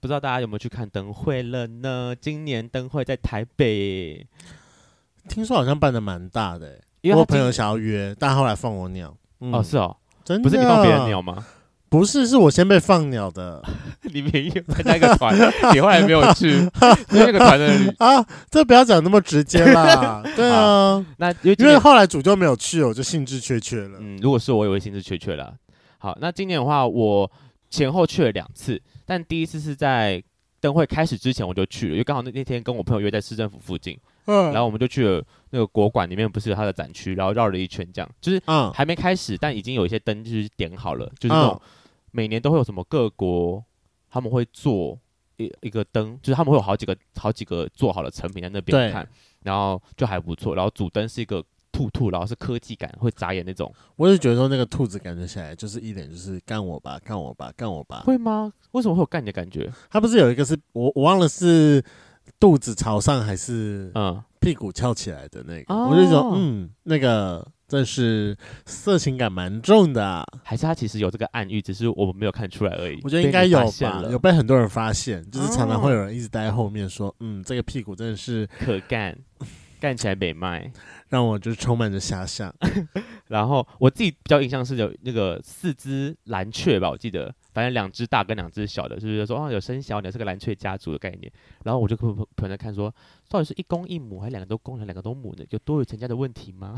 不知道大家有没有去看灯会了呢？今年灯会在台北，听说好像办的蛮大的，因为我朋友想要约，但后来放我鸟。嗯、哦，是哦，真的不是你放别人鸟吗？不是，是我先被放鸟的。你没有参加一个团，你后来没有去那个团的 啊？这不要讲那么直接啦。对啊，那因为后来主就没有去，我就兴致缺缺了。嗯，如果是我，也会兴致缺缺了。好，那今年的话，我前后去了两次，但第一次是在灯会开始之前我就去了，因为刚好那那天跟我朋友约在市政府附近。嗯，然后我们就去了那个国馆里面，不是有它的展区，然后绕了一圈，这样就是嗯，还没开始，但已经有一些灯就是点好了，就是那种。每年都会有什么各国他们会做一一个灯，就是他们会有好几个好几个做好的成品在那边看，然后就还不错。然后主灯是一个兔兔，然后是科技感会眨眼那种。我也觉得说那个兔子感觉起来就是一脸就是干我吧，干我吧，干我吧。会吗？为什么会有干你的感觉？它不是有一个是我我忘了是肚子朝上还是嗯屁股翘起来的那个？嗯、我就说嗯那个。这是色情感蛮重的，啊，还是他其实有这个暗喻，只是我们没有看出来而已。我觉得应该有吧，有被很多人发现，就是常常会有人一直待在后面说，哦、嗯，这个屁股真的是可干，干起来美卖，让我就充满着遐想。然后我自己比较印象是有那个四只蓝雀吧，我记得。反正两只大跟两只小的，就是说哦，有生小鸟，是个蓝雀家族的概念。然后我就跟朋友在看说，到底是一公一母，还是两个都公，两个都母的？有多有成家的问题吗？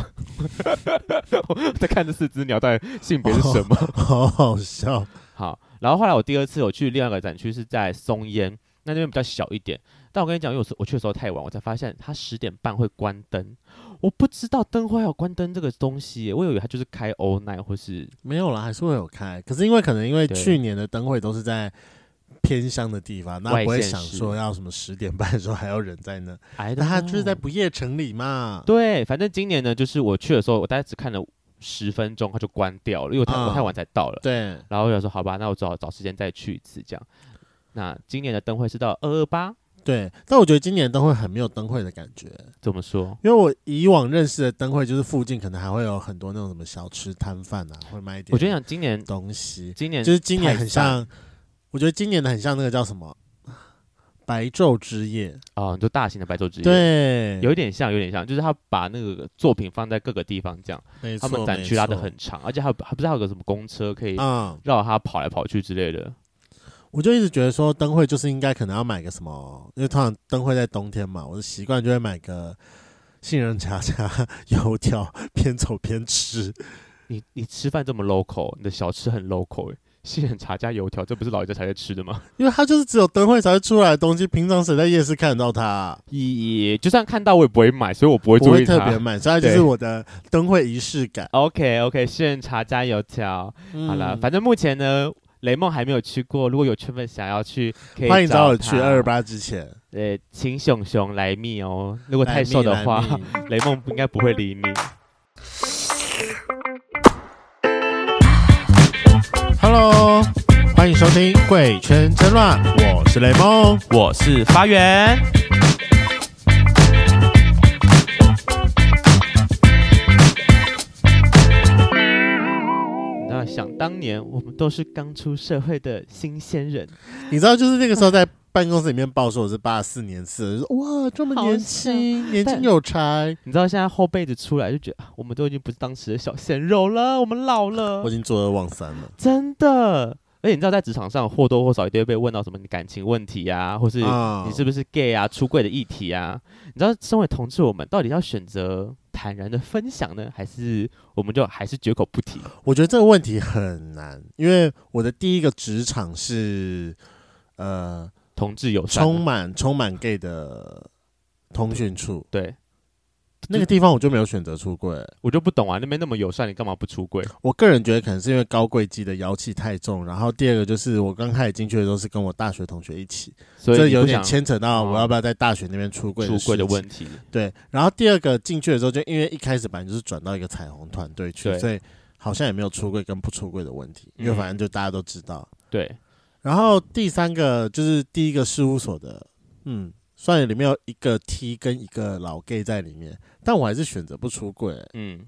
在看这四只鸟，到底性别是什么？哦、好好笑。好，然后后来我第二次我去另外一个展区是在松烟，那那边比较小一点。但我跟你讲，因为我去的时候太晚，我才发现它十点半会关灯。我不知道灯会有关灯这个东西，我以为它就是开 all night 或是没有啦，还是会有开。可是因为可能因为去年的灯会都是在偏乡的地方，那不会想说要什么十点半的时候还要人在那。那它就是在不夜城里嘛。对，反正今年呢，就是我去的时候，我大概只看了十分钟，它就关掉了，因为我太、嗯、我太晚才到了。对，然后我就说好吧，那我只好找时间再去一次这样。那今年的灯会是到二二八。对，但我觉得今年灯会很没有灯会的感觉。怎么说？因为我以往认识的灯会，就是附近可能还会有很多那种什么小吃摊贩啊，会卖一点。我觉得讲今年东西，今年就是今年很像，我觉得今年的很像那个叫什么白昼之夜啊，就大型的白昼之夜。对，有一点像，有点像，就是他把那个作品放在各个地方，这样，他们展区拉的很长，而且还还不知道有个什么公车可以绕它跑来跑去之类的。我就一直觉得说灯会就是应该可能要买个什么，因为通常灯会在冬天嘛，我的习惯就会买个杏仁茶加 油条，边走边吃。你你吃饭这么 local，你的小吃很 local 哎，杏仁茶加油条，这不是老人家才会吃的吗？因为它就是只有灯会才会出来的东西，平常谁在夜市看得到它啊？也就算看到我也不会买，所以我不会不会特别买，所以它 就是我的灯会仪式感。OK OK，杏仁茶加油条，嗯、好了，反正目前呢。雷梦还没有去过，如果有圈粉想要去，可以欢迎找我去二十八之前。对，请熊熊来密哦。如果太瘦的话，雷梦应该不会理你。Hello，欢迎收听《贵圈真乱》，我是雷梦，我是发源。想当年，我们都是刚出社会的新鲜人。你知道，就是那个时候在办公室里面报说我是八四年次，就说哇，这么年轻，年轻有才。你知道，现在后辈子出来就觉得，我们都已经不是当时的小鲜肉了，我们老了。我已经坐二望三了，真的。而且你知道，在职场上或多或少一定会被问到什么感情问题啊，或是你是不是 gay 啊、出柜的议题啊。你知道，身为同志，我们到底要选择坦然的分享呢，还是我们就还是绝口不提？我觉得这个问题很难，因为我的第一个职场是呃同志友善，充满充满 gay 的通讯处，对。那个地方我就没有选择出柜，我就不懂啊，那边那么友善，你干嘛不出柜？我个人觉得可能是因为高贵机的妖气太重，然后第二个就是我刚开始进去的时候是跟我大学同学一起，所以这有点牵扯到我要不要在大学那边出柜出柜的问题。对，然后第二个进去的时候就因为一开始本来就是转到一个彩虹团队去，所以好像也没有出柜跟不出柜的问题，因为反正就大家都知道。对，然后第三个就是第一个事务所的，嗯。虽然里面有一个 T 跟一个老 gay 在里面，但我还是选择不出柜。嗯，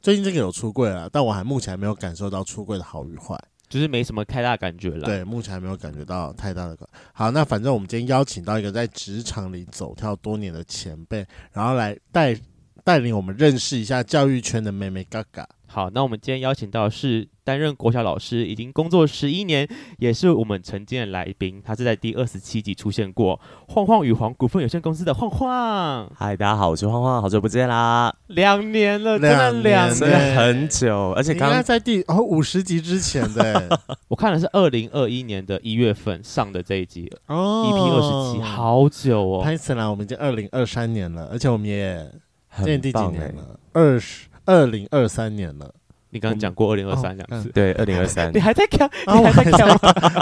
最近这个有出柜了，但我还目前还没有感受到出柜的好与坏，就是没什么太大感觉了。对，目前还没有感觉到太大的感。好，那反正我们今天邀请到一个在职场里走跳多年的前辈，然后来带带领我们认识一下教育圈的妹妹嘎嘎。好，那我们今天邀请到的是担任国小老师，已经工作十一年，也是我们曾经的来宾。他是在第二十七集出现过，晃晃与黄股份有限公司的晃晃。嗨，大家好，我是晃晃，好久不见啦，两年了，真的两年，真的很久，而且刚刚在第哦五十集之前的，我看的是二零二一年的一月份上的这一集哦，EP 二十七，好久哦。拍起来我们已经二零二三年了，而且我们也今年第几年了？二十。二零二三年了，你刚刚讲过二零二三两次，对，二零二三，你还在讲，你还在讲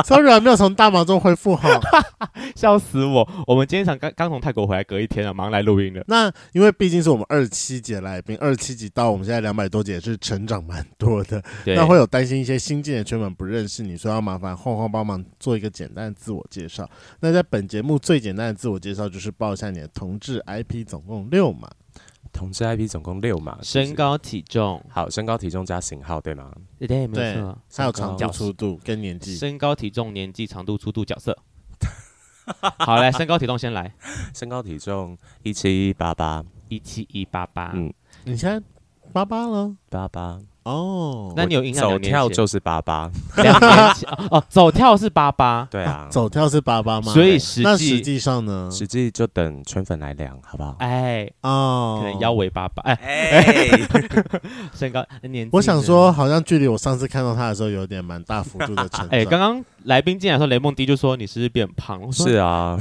，sorry，还没有从大忙中恢复好，笑死我！我们今天想刚刚从泰国回来，隔一天啊，忙来录音了。那因为毕竟是我们二十七节来宾，二十七集到我们现在两百多节，也是成长蛮多的。那会有担心一些新进的圈粉不认识你，所以要麻烦晃晃帮忙做一个简单的自我介绍。那在本节目最简单的自我介绍就是报一下你的同志 IP，总共六码。同志 IP 总共六嘛，身高体重好，身高体重加型号对吗？对，没错，还有长度粗度跟年纪。身高体重年纪长度粗度角色。好，来身高体重先来，身高体重一七一八八，一七一八八，嗯，你现在八八了，八八。哦，那你有印象？走跳就是八八，两年前哦，走跳是八八，对啊，走跳是八八吗？所以实际那实际上呢？实际就等圈粉来量，好不好？哎哦，可能腰围八八，哎，身高年纪，我想说，好像距离我上次看到他的时候，有点蛮大幅度的成长。哎，刚刚来宾进来说，雷梦迪就说你是不是变胖？是啊，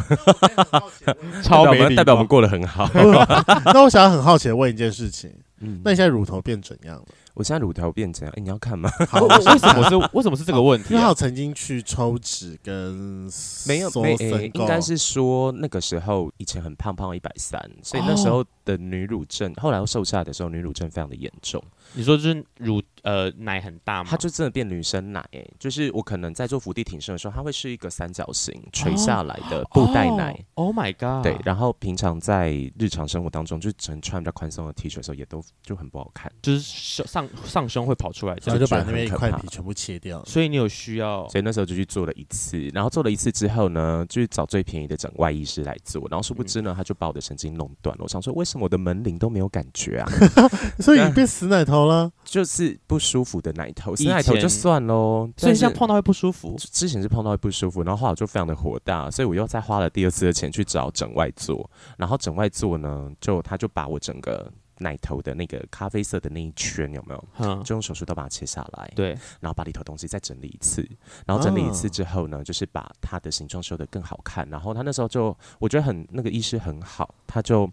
超美丽，代表我们过得很好。那我想要很好奇的问一件事情，嗯，那你现在乳头变怎样了？我现在乳头变成，哎，你要看吗？好，为什么是为什么是这个问题？因为我曾经去抽脂跟没有没有，应该是说那个时候以前很胖，胖一百三，所以那时候的女乳症，后来我瘦下来的时候，女乳症非常的严重。你说就是乳呃奶很大吗？它就真的变女生奶，哎，就是我可能在做伏地挺身的时候，它会是一个三角形垂下来的布袋奶。Oh my god！对，然后平常在日常生活当中，就只能穿比较宽松的 T 恤的时候，也都就很不好看，就是上。上胸会跑出来，然后就把那边一块皮全部切掉。所以你有需要，所以那时候就去做了一次。然后做了一次之后呢，就去找最便宜的整外医师来做。然后殊不知呢，他就把我的神经弄断了。我想说，为什么我的门铃都没有感觉啊？所以你变死奶头了，就是不舒服的奶头。死奶头就算喽，所以现在碰到会不舒服。之前是碰到会不舒服，然后后来我就非常的火大，所以我又再花了第二次的钱去找整外做。然后整外做呢，就他就把我整个。奶头的那个咖啡色的那一圈有没有？嗯，就用手术刀把它切下来。对，然后把里头东西再整理一次，然后整理一次之后呢，哦、就是把它的形状修得更好看。然后他那时候就我觉得很那个医师很好，他就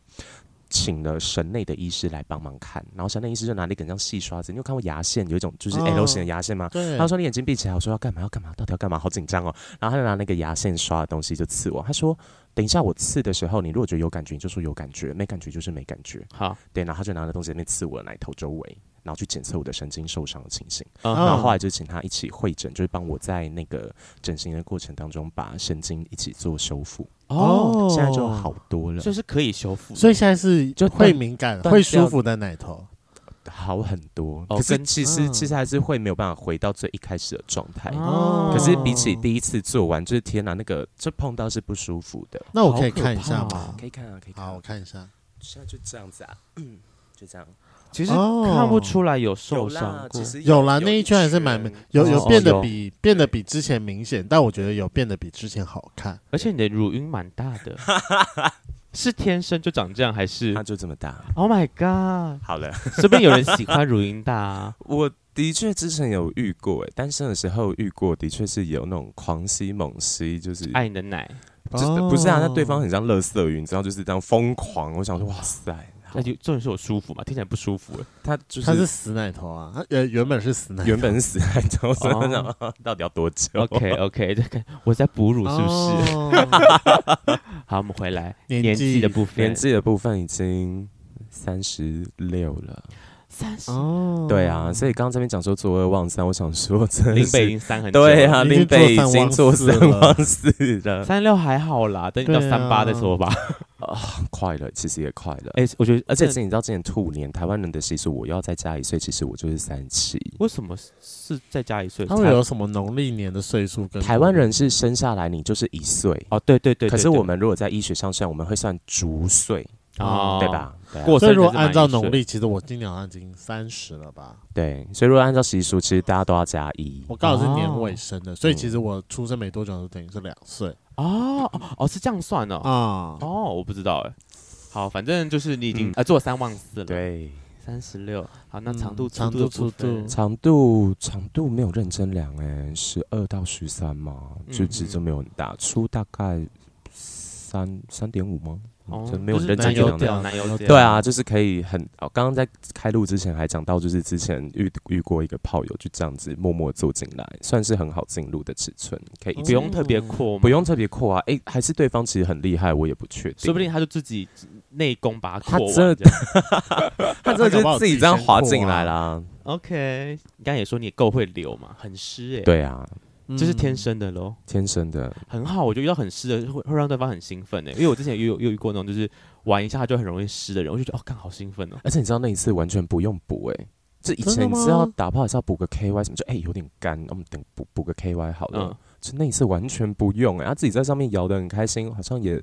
请了神内的医师来帮忙看。然后神内医师就拿了一根像细刷子，你有看过牙线有一种就是 L 型的牙线吗？哦、对。他说你眼睛闭起来，我说要干嘛？要干嘛？到底要干嘛？好紧张哦。然后他就拿那个牙线刷的东西就刺我，他说。等一下，我刺的时候，你如果觉得有感觉，你就说有感觉；没感觉就是没感觉。好，对，然后他就拿着东西在那刺我的奶头周围，然后去检测我的神经受伤的情形。Uh huh. 然后后来就请他一起会诊，就是帮我在那个整形的过程当中把神经一起做修复。哦，oh. 现在就好多了，就是可以修复。所以现在是就会敏感、会舒服的奶头。好很多，可是其实、哦、其实还是会没有办法回到最一开始的状态。哦，可是比起第一次做完，就是天哪，那个这碰到是不舒服的。那我可以看一下吗？可以看啊，可以看。好，我看一下。现在就这样子啊，嗯，就这样。其实看不出来有受伤过，有啦，那一圈还是蛮有有变得比变得比之前明显，但我觉得有变得比之前好看。而且你的乳晕蛮大的。是天生就长这样，还是它就这么大？Oh my god！好了，是不是有人喜欢乳晕大啊？我的确之前有遇过，哎，单身的时候遇过，的确是有那种狂吸猛吸，就是爱你的奶，不是不是啊？那对方很像乐色云，你知道，就是这样疯狂。我想说，哇塞！那就重点是我舒服嘛，听起来不舒服。他就是他是死奶头啊，他原原本是死奶，原本是死奶头，所以我想到底要多久？OK OK，这个我在哺乳是不是？好，我们回来年纪的部分，年纪的部分已经三十六了。三十哦，对啊，所以刚刚这边讲说坐二望三，我想说真林北已经三很久了对啊，林北已经坐三望四了，三六还好啦，等你到三八再说吧。啊，快了，其实也快了。哎，我觉得，而且你知道，今年兔年台湾人的习俗，我要再加一岁，其实我就是三七。为什么是再加一岁？他们有什么农历年的岁数？跟台湾人是生下来你就是一岁哦，对对对。可是我们如果在医学上算，我们会算足岁。哦，对吧？过所以如果按照农历，其实我今年好像已经三十了吧？对，所以如果按照习俗，其实大家都要加一。我刚好是年尾生的，所以其实我出生没多久就等于是两岁。哦哦，是这样算的。啊哦，我不知道哎。好，反正就是你已经呃做三万四了。对，三十六。好，那长度、长度、粗度、长度、长度没有认真量哎，十二到十三嘛，就其实没有很大，粗大概三三点五吗？就没有认真量的，对啊，就是可以很。刚刚在开录之前还讲到，就是之前遇遇过一个炮友，就这样子默默坐进来，算是很好进入的尺寸，可以不用特别阔，不用特别阔啊。哎，还是对方其实很厉害，我也不确定，说不定他就自己内功把它扩完，他真的 就自己这样滑进来啦。OK，你刚刚也说你也够会流嘛，很湿哎，对啊。这是天生的喽，天生的很好。我觉得遇到很湿的会会让对方很兴奋诶，因为我之前也有有遇过那种就是玩一下就很容易湿的人，我就觉得哦，刚好兴奋哦。而且你知道那一次完全不用补诶，这以前你知道打炮还是要补个 KY 什么？就哎有点干，我们等补补个 KY 好了。就那一次完全不用诶，他自己在上面摇的很开心，好像也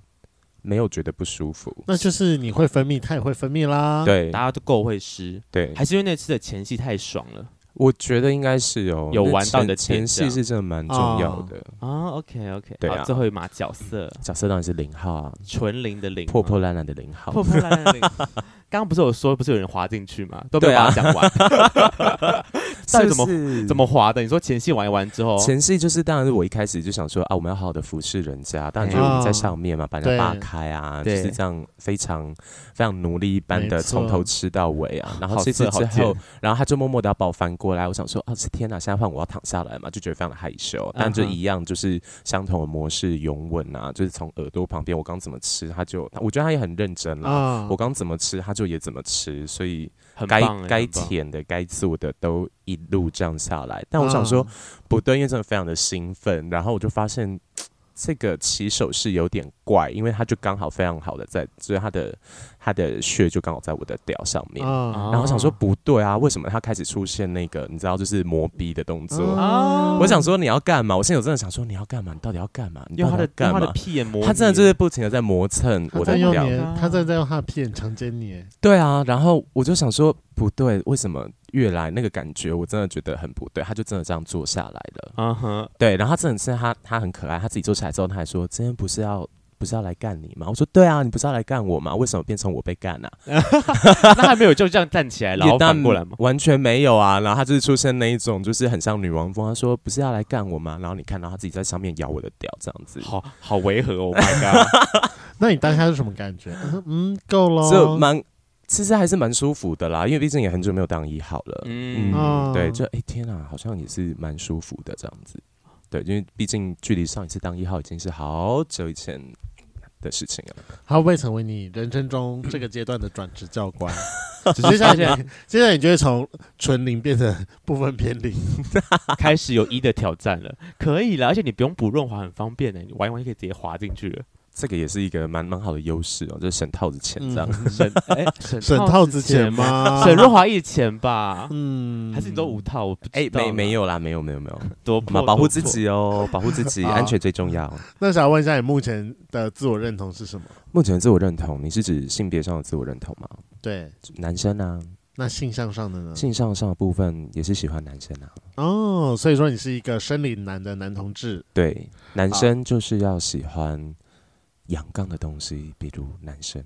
没有觉得不舒服。那就是你会分泌，他也会分泌啦。对，大家都够会湿。对，还是因为那次的前戏太爽了。我觉得应该是有有玩到你的前戏是真的蛮重要的。啊。OK OK，对啊，最后一码角色，角色当然是零号啊，纯零的零，破破烂烂的零号，破破烂烂的零。刚刚不是有说，不是有人滑进去吗？都没有把它讲完。到底怎么怎么滑的？你说前戏玩一玩之后，前戏就是当然是我一开始就想说啊，我们要好好的服侍人家，当然就是我们在上面嘛，把人家扒开啊，就是这样非常非常奴隶一般的从头吃到尾啊。然后吃吃之后，然后他就默默的要把我翻过来，我想说哦，天哪，现在换我要躺下来嘛，就觉得非常的害羞。但就一样，就是相同的模式，拥吻啊，就是从耳朵旁边，我刚怎么吃，他就我觉得他也很认真啦。我刚怎么吃，他。就也怎么吃，所以该该甜的、该做的都一路这样下来。但我想说，不对，因为真的非常的兴奋，然后我就发现。这个骑手是有点怪，因为他就刚好非常好的在，所以他的他的血就刚好在我的屌上面，嗯、然后我想说不对啊，为什么他开始出现那个你知道就是磨逼的动作？嗯、我想说你要干嘛？我现在有真的想说你要干嘛？你到底要干嘛？你要干嘛？用他的，他的屁眼磨，他真的就是不停的在磨蹭我的屌，他在在用他的屁眼强奸你。对啊，然后我就想说不对，为什么？越来那个感觉，我真的觉得很不对。他就真的这样坐下来了，嗯哼、uh，huh. 对。然后他真的是他，他很可爱。他自己坐起来之后，他还说：“今天不是要不是要来干你吗？”我说：“对啊，你不是要来干我吗？为什么变成我被干呢、啊？” 那还没有就这样站起来，然后反过来吗？完全没有啊。然后他就是出现那一种，就是很像女王风。他说：“不是要来干我吗？”然后你看到他自己在上面咬我的屌，这样子，好好违和哦。Oh my god！那你当下是什么感觉？嗯，够了，就蛮。其实还是蛮舒服的啦，因为毕竟也很久没有当一号了。嗯，嗯对，就哎、欸、天啊，好像也是蛮舒服的这样子。对，因为毕竟距离上一次当一号已经是好久以前的事情了。他会不会成为你人生中这个阶段的转职教官？接下来，接下来你就会从纯零变成部分偏零，开始有一的挑战了。可以了，而且你不用补润滑，很方便的。你玩一玩就可以直接滑进去了。这个也是一个蛮蛮好的优势哦，就是省套子钱这样，省 哎省套子钱吗？省润滑液钱吧，嗯，还是你都五套？哎，没没有啦，没有没有没有，多 保护自己哦，保护自己，安全最重要。那想问一下，你目前的自我认同是什么？目前的自我认同，你是指性别上的自我认同吗？对，男生啊。那性向上的呢？性向上的部分也是喜欢男生啊。哦，所以说你是一个生理男的男同志。对，男生就是要喜欢。阳刚的东西，比如男生，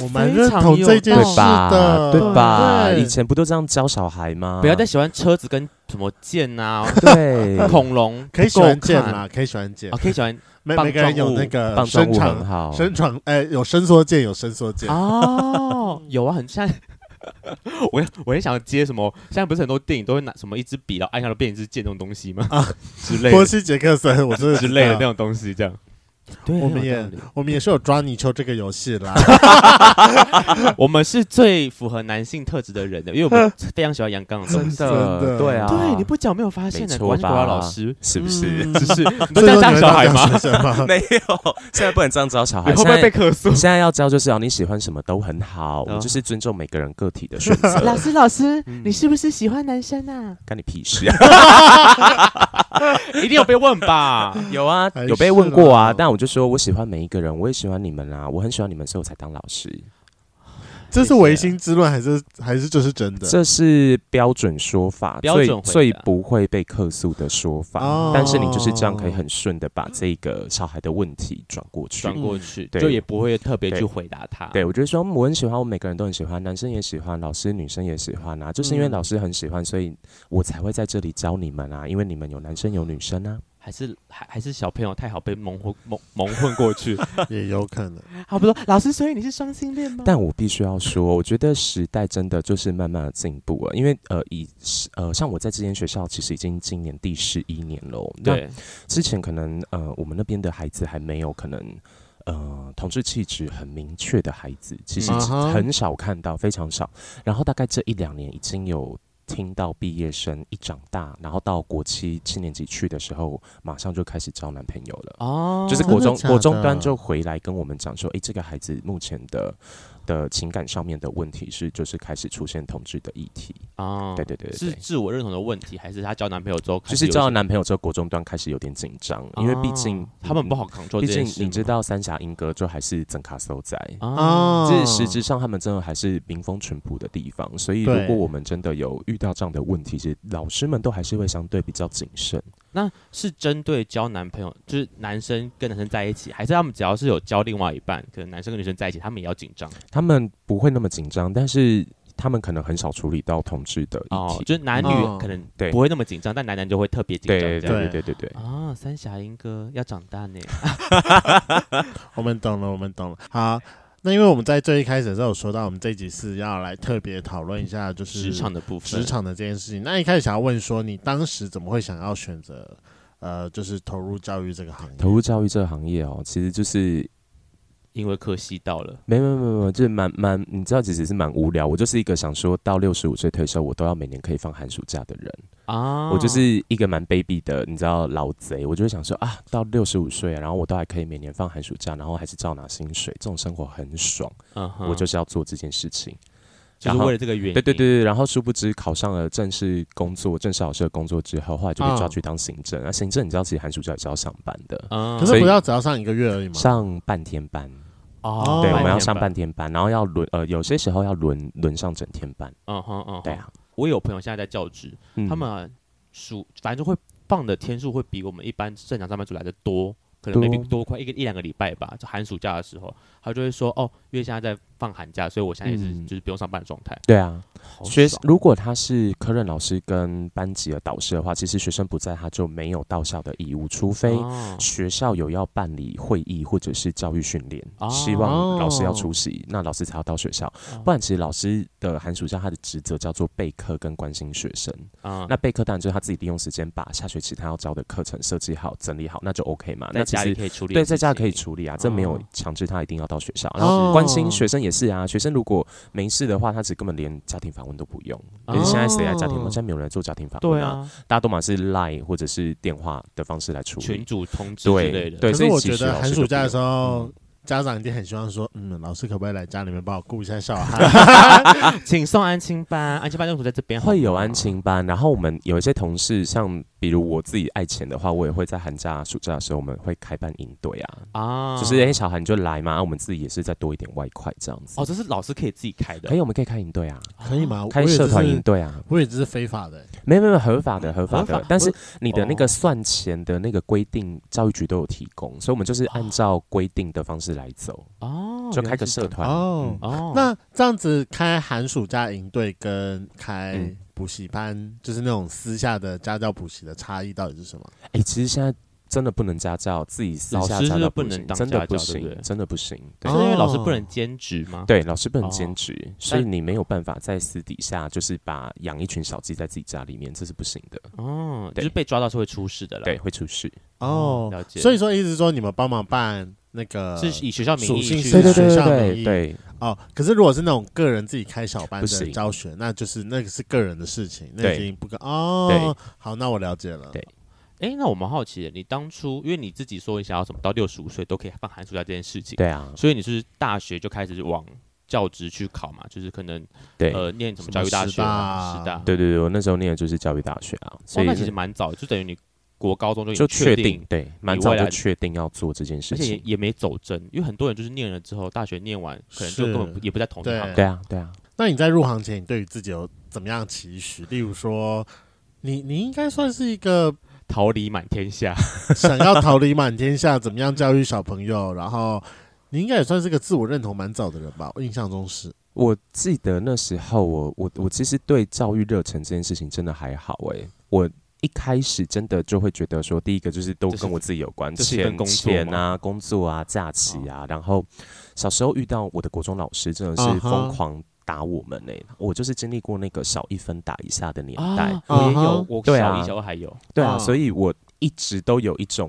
我蛮认同这件事的，对吧？以前不都这样教小孩吗？不要再喜欢车子跟什么剑啊，对，恐龙可以喜欢剑啦，可以喜欢剑，啊可以喜欢。每每个人有那个伸长、伸长，哎，有伸缩剑，有伸缩剑哦，有啊，很像。我我也想接什么？现在不是很多电影都会拿什么一支笔，然后按下就变一支剑这种东西吗？啊，之类的。波西杰克森，我是 之类的那种东西，这样。对，我们也我们也是有抓泥鳅这个游戏啦。我们是最符合男性特质的人的，因为我们非常喜欢阳刚的东西。真的，对啊，对，你不讲没有发现的，国老师是不是？只是你都这样教小孩吗？没有，现在不能这样教小孩。你会不会被客诉？现在要教就是要你喜欢什么都很好，我就是尊重每个人个体的选择。老师，老师，你是不是喜欢男生啊？干你屁事啊！一定有被问吧？有啊，有被问过啊。但我就说我喜欢每一个人，我也喜欢你们啊，我很喜欢你们，所以我才当老师。这是唯心之论，还是还是这是真的？这是标准说法，最最不会被客诉的说法。哦、但是你就是这样可以很顺的把这个小孩的问题转过去，转过去，对就也不会特别去回答他。对，对我觉得说我很喜欢，我每个人都很喜欢，男生也喜欢，老师女生也喜欢啊。就是因为老师很喜欢，所以我才会在这里教你们啊。因为你们有男生有女生啊。还是还还是小朋友太好被蒙混 蒙蒙混过去，也有可能。好，不说老师，所以你是双性恋吗？但我必须要说，我觉得时代真的就是慢慢的进步了。因为呃，以呃，像我在这间学校，其实已经今年第十一年了。对，之前可能呃，我们那边的孩子还没有可能呃，同志气质很明确的孩子，其实很少看到，非常少。然后大概这一两年已经有。听到毕业生一长大，然后到国七七年级去的时候，马上就开始交男朋友了。哦，就是国中国中端就回来跟我们讲说，诶，这个孩子目前的。的情感上面的问题是，就是开始出现同志的议题。啊，对对对，是自我认同的问题，还是她交男朋友之后，就是交了男朋友之后，国中端开始有点紧张，因为毕竟他们不好 control，毕竟你知道三峡英歌就还是整卡收仔。啊，这实质上他们真的还是民风淳朴的地方，所以如果我们真的有遇到这样的问题，其实老师们都还是会相对比较谨慎。那是针对交男朋友，就是男生跟男生在一起，还是他们只要是有交另外一半，可能男生跟女生在一起，他们也要紧张？他们不会那么紧张，但是他们可能很少处理到同志的议题，哦，就是男女可能不会那么紧张，哦、但男男就会特别紧张。对对对对对对。啊，三峡英哥要长大呢。我们懂了，我们懂了。好。那因为我们在最一开始的时候有说到，我们这一集是要来特别讨论一下，就是职场的部分，职场的这件事情。那一开始想要问说，你当时怎么会想要选择，呃，就是投入教育这个行业？投入教育这个行业哦，其实就是。因为科系到了，没没没没，就是蛮蛮，你知道，其实是蛮无聊。我就是一个想说到六十五岁退休，我都要每年可以放寒暑假的人啊。我就是一个蛮卑鄙的，你知道老贼。我就会想说啊，到六十五岁，然后我都还可以每年放寒暑假，然后还是照拿薪水，这种生活很爽。嗯哼，我就是要做这件事情，就是为了这个原因。对对对对，然后殊不知考上了正式工作，正式老师的工作之后，后来就被抓去当行政。那、啊、行政你知道，其实寒暑假也是要上班的，嗯、可是不要只要上一个月而已吗？上半天班。哦，对，我们要上半天班，然后要轮，呃，有些时候要轮轮上整天班。嗯哼嗯，对啊，我有朋友现在在教职，他们暑反正就会放的天数会比我们一般正常上班族来的多。可能 maybe 多快一个一两个礼拜吧，就寒暑假的时候，他就会说哦，因为现在在放寒假，所以我现在也是就是不用上班的状态。对啊，学如果他是科任老师跟班级的导师的话，其实学生不在，他就没有到校的义务，除非学校有要办理会议或者是教育训练，希望老师要出席，那老师才要到学校。不然，其实老师的寒暑假他的职责叫做备课跟关心学生。啊，那备课当然就是他自己利用时间把下学期他要教的课程设计好、整理好，那就 OK 嘛。那其实可以处理，对，在家可以处理啊，这没有强制他一定要到学校。然后关心学生也是啊，学生如果没事的话，他只根本连家庭访问都不用。可是现在谁来家庭访问？现在没有人做家庭访问啊，大家都嘛是 Line 或者是电话的方式来处理，群主通知之类的。对，所以我觉得寒暑假的时候。家长一定很希望说，嗯，老师可不可以来家里面帮我顾一下小孩？请送安亲班，安亲班用途在这边 会有安亲班。然后我们有一些同事，像比如我自己爱钱的话，我也会在寒假、暑假的时候，我们会开办营队啊。啊，就是哎，小孩你就来嘛，我们自己也是再多一点外快这样子。哦，这是老师可以自己开的，可以，我们可以开营队啊，可以吗？开社团营队啊，我以为这是非法的，没有没有合法的，合法的。但是你的那个算钱的那个规定，教育局都有提供，所以我们就是按照规定的方式来走。哦，就开个社团哦哦。那这样子开寒暑假营队跟开补习班，就是那种私下的家教补习的差异到底是什么？哎，其实现在真的不能家教，自己私下家教不能当真的不行，对对真的不行。是因为老师不能兼职吗？对，老师不能兼职，哦、所以你没有办法在私底下就是把养一群小鸡在自己家里面，这是不行的。哦，就是被抓到是会出事的了。对，会出事。哦，了解。所以说，意思是说你们帮忙办那个是以学校名义去，对对对对对，哦，可是如果是那种个人自己开小班的教学，那就是那个是个人的事情，那已经不跟哦。对，好，那我了解了。对。哎、欸，那我们好奇的，你当初因为你自己说你想要什么到六十五岁都可以放寒暑假这件事情，对啊，所以你是大学就开始往教职去考嘛，就是可能对。呃念什么教育大学、啊、师大，对对对，我那时候念的就是教育大学啊，所以、其实蛮早，就等于你国高中就就确定，定对，蛮早就确定要做这件事情，而且也，也没走针，因为很多人就是念了之后，大学念完可能就根本也不在同一行，对啊对啊。那你在入行前，你对于自己有怎么样的期许？例如说，你你应该算是一个。逃离满天下，想要逃离满天下，怎么样教育小朋友？然后你应该也算是个自我认同蛮早的人吧？我印象中是。我记得那时候我，我我我其实对教育热忱这件事情真的还好诶、欸。我一开始真的就会觉得说，第一个就是都跟我自己有关，钱钱啊、工作啊、假期啊。然后小时候遇到我的国中老师，真的是疯狂。打我们呢、欸？我就是经历过那个少一分打一下的年代，啊、我也有，我小一、小二还有，对啊，所以我一直都有一种。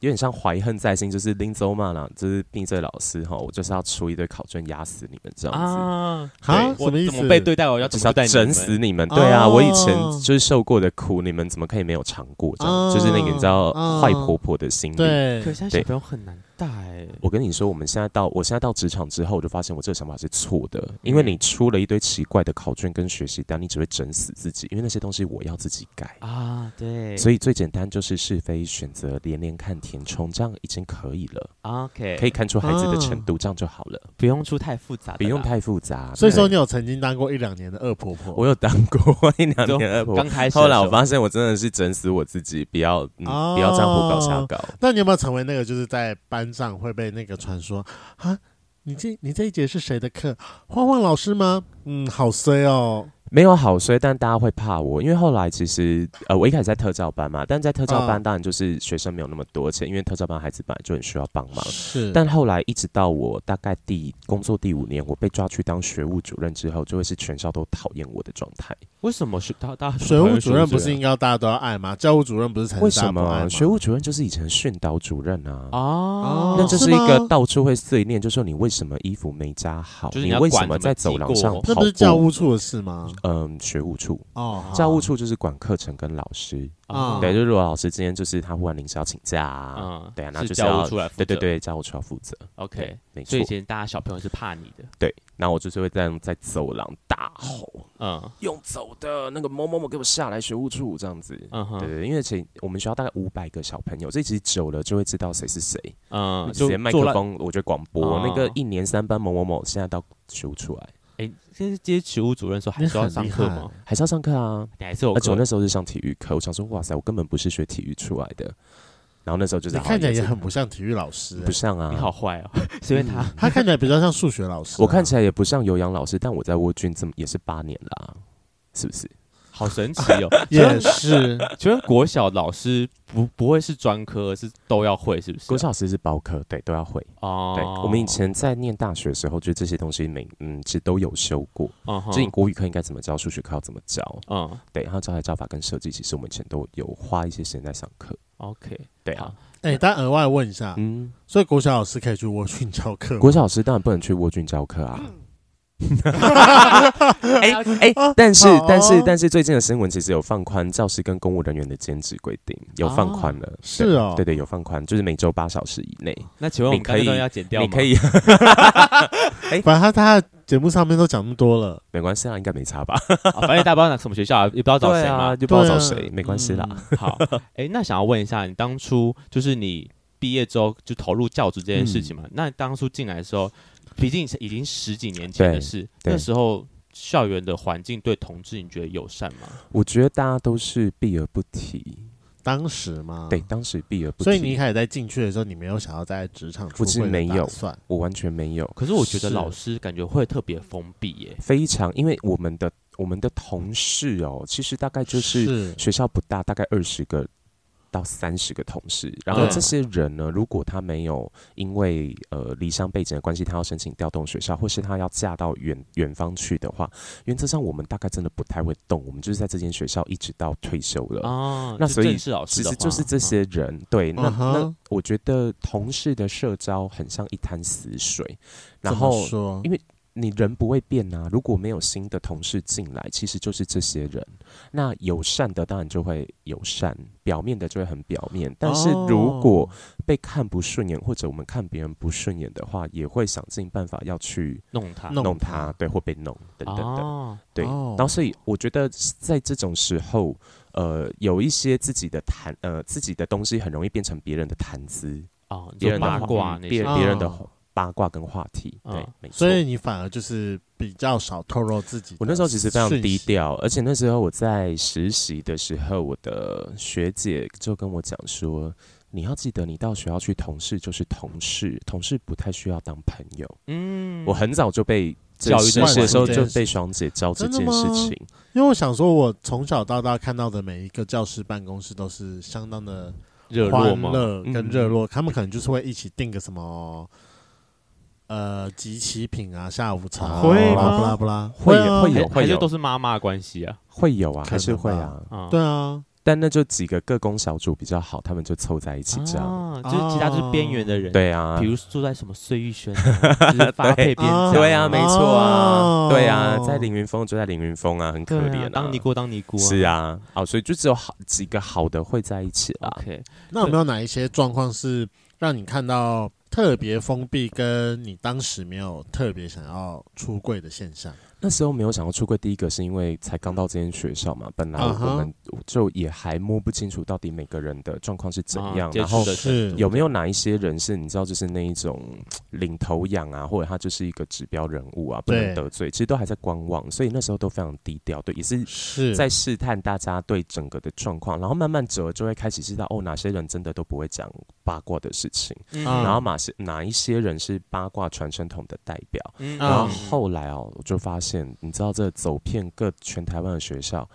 有点像怀恨在心，就是拎走嘛啦，就是定罪老师哈，我就是要出一堆考卷压死你们这样子啊！哈，什么意思？怎么被对待？我要就是要整死你们！对啊，我以前就是受过的苦，你们怎么可以没有尝过？这样就是那个你知道坏婆婆的心理。对，可是现在小朋友很难带。我跟你说，我们现在到我现在到职场之后，我就发现我这个想法是错的，因为你出了一堆奇怪的考卷跟学习单，你只会整死自己，因为那些东西我要自己改啊。对，所以最简单就是是非选择连连看填充这样。已经可以了，OK，可以看出孩子的程度，这样就好了，不用出太复杂，不用太复杂。所以说，你有曾经当过一两年的恶婆婆？我有当过 一两年恶婆婆，刚开始。后来我发现，我真的是整死我自己，不要，嗯，不要这样胡搞瞎搞。那你有没有成为那个，就是在班上会被那个传说啊？你这你这一节是谁的课？欢欢老师吗？嗯，好衰哦。没有好衰，但大家会怕我，因为后来其实呃，我一开始在特教班嘛，但在特教班当然就是学生没有那么多，而且因为特教班孩子本来就很需要帮忙。是，但后来一直到我大概第工作第五年，我被抓去当学务主任之后，就会是全校都讨厌我的状态。为什么学大大学务主任不是应该大家都要爱吗？教务主任不是才为什么？学务主任就是以前训导主任啊。哦，那这是一个到处会碎念，就说你为什么衣服没扎好？就是你，你为什么在走廊上跑步？那不是教务处的事吗？嗯，学务。处哦，教务处就是管课程跟老师啊，对，就是如果老师今天就是他忽然临时要请假啊，对啊，那就是要对对对，教务处要负责。OK，没错。所以以前大家小朋友是怕你的，对，那我就是会这样在走廊大吼，嗯，用走的那个某某某给我下来学务处这样子，嗯哼，对对，因为其实我们学校大概五百个小朋友，这其实久了就会知道谁是谁，嗯，直接麦克风，我觉得广播那个一年三班某某某现在到学务处来。哎、欸，现在接学务主任说还是要上课吗？还是要上课啊？你还是有？而且我那时候是上体育课，我想说，哇塞，我根本不是学体育出来的。然后那时候就是你看起来也很不像体育老师、欸，不像啊！你好坏哦，是因为他、嗯、他看起来比较像数学老师、啊。我看起来也不像有氧老师，但我在沃郡这么也是八年啦，是不是？好神奇哦！也是，觉得国小老师不不会是专科，是都要会，是不是、啊？国小老师是包科，对，都要会。哦，对，我们以前在念大学的时候，就这些东西每嗯其实都有修过。嗯，就你国语课应该怎么教，数学课要怎么教？嗯，对，然后教材教法跟设计，其实我们以前都有花一些时间在上课。OK，对啊。哎、欸，但额外问一下，嗯，所以国小老师可以去沃郡教课？国小老师当然不能去沃郡教课啊。嗯 哎哎，但是但是但是最近的新闻其实有放宽教师跟公务人员的兼职规定，有放宽了。是哦，对对，有放宽，就是每周八小时以内。那请问你可以要剪掉吗？你可以。哎，反正他他节目上面都讲那么多了，没关系啊，应该没差吧？反正大家不知道什么学校，也不知道找谁嘛，就不知道找谁，没关系啦。好，哎，那想要问一下，你当初就是你毕业之后就投入教职这件事情嘛？那当初进来的时候。毕竟已经十几年前的事，那时候校园的环境对同志你觉得友善吗？我觉得大家都是避而不提。当时吗？对，当时避而不提。所以你一开始在进去的时候，你没有想要在职场出柜的打算？我完全没有。可是我觉得老师感觉会特别封闭耶，非常，因为我们的我们的同事哦，其实大概就是学校不大，大概二十个。到三十个同事，然后这些人呢，如果他没有因为呃离乡背景的关系，他要申请调动学校，或是他要嫁到远远方去的话，原则上我们大概真的不太会动，我们就是在这间学校一直到退休了。哦，那所以其实就是这些人，嗯、对，那那我觉得同事的社交很像一滩死水，然后因为。你人不会变啊，如果没有新的同事进来，其实就是这些人。那友善的当然就会友善，表面的就会很表面。但是如果被看不顺眼，或者我们看别人不顺眼的话，也会想尽办法要去弄他，弄他，对，或被弄等等的。哦、对，然后所以我觉得在这种时候，呃，有一些自己的谈，呃，自己的东西很容易变成别人的谈资哦，别人的八卦，别别人的。八卦跟话题，对，嗯、没错。所以你反而就是比较少透露自己。我那时候其实非常低调，而且那时候我在实习的时候，我的学姐就跟我讲说：“你要记得，你到学校去，同事就是同事，同事不太需要当朋友。”嗯，我很早就被教育这些的时候就被双姐教这件事情。因为我想说，我从小到大看到的每一个教师办公室都是相当的热络跟热络，他们可能就是会一起订个什么。呃，集齐品啊，下午茶，会吗？不啦不啦，会有会有。会有，都是妈妈关系啊，会有啊，还是会啊，对啊，但那就几个各工小组比较好，他们就凑在一起这样，就是其他就是边缘的人，对啊，比如住在什么碎玉轩，就是发配边，对啊，没错啊，对啊，在凌云峰就在凌云峰啊，很可怜，当尼姑当尼姑，是啊，哦，所以就只有好几个好的会在一起啦。OK，那有没有哪一些状况是让你看到？特别封闭，跟你当时没有特别想要出柜的现象。那时候没有想要出柜，第一个是因为才刚到这间学校嘛，本来我们就也还摸不清楚到底每个人的状况是怎样，然后有没有哪一些人是你知道就是那一种领头羊啊，或者他就是一个指标人物啊，不能得罪，其实都还在观望，所以那时候都非常低调，对，也是在试探大家对整个的状况，然后慢慢久了就会开始知道哦，哪些人真的都不会讲八卦的事情，然后哪些哪一些人是八卦传声筒的代表，然后后来哦，我就发现。你知道，这走遍各全台湾的学校，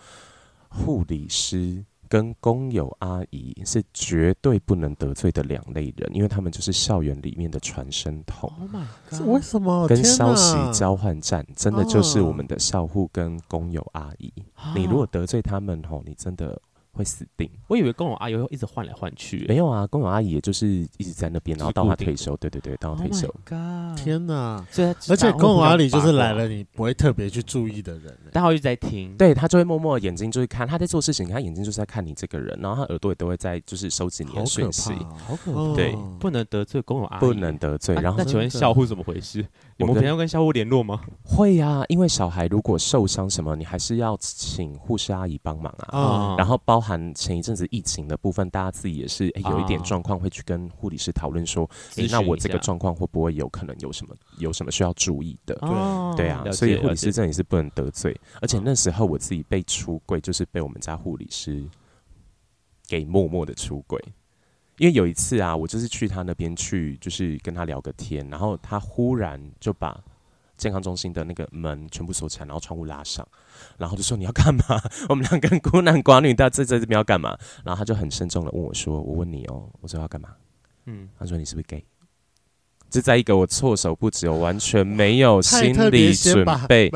护理师跟工友阿姨是绝对不能得罪的两类人，因为他们就是校园里面的传声筒。Oh my God，为什么？跟消息交换站，真的就是我们的校护跟工友阿姨。你如果得罪他们吼，你真的。会死定！我以为工友阿姨会一直换来换去，没有啊，工友阿姨也就是一直在那边，然后到她退休，对对对，到她退休。Oh、天哪！而且工友阿姨就是来了，你不会特别去注意的人，但他一直在听，对他就会默默眼睛就会看他在做事情，他眼睛就是在看你这个人，然后他耳朵也都会在就是收集你的讯息，好可怕，对，不能得罪工友阿姨，不能得罪。然后那请问校护怎么回事？我们平常跟校护联络吗？会呀，因为小孩如果受伤什么，你还是要请护士阿姨帮忙啊。然后包含前一阵子。疫情的部分，大家自己也是、欸、有一点状况，会去跟护理师讨论说，哎、欸，那我这个状况会不会有可能有什么有什么需要注意的？对对啊，所以护理师这里是不能得罪。而且那时候我自己被出柜，就是被我们家护理师给默默的出轨。因为有一次啊，我就是去他那边去，就是跟他聊个天，然后他忽然就把。健康中心的那个门全部锁起来，然后窗户拉上，然后就说，你要干嘛？我们两个人孤男寡女，在在这边要干嘛？然后他就很慎重的问我说：“我问你哦，我说要干嘛？”嗯，他说：“你是不是 gay？” 是在一个我措手不及，我完全没有心理准备，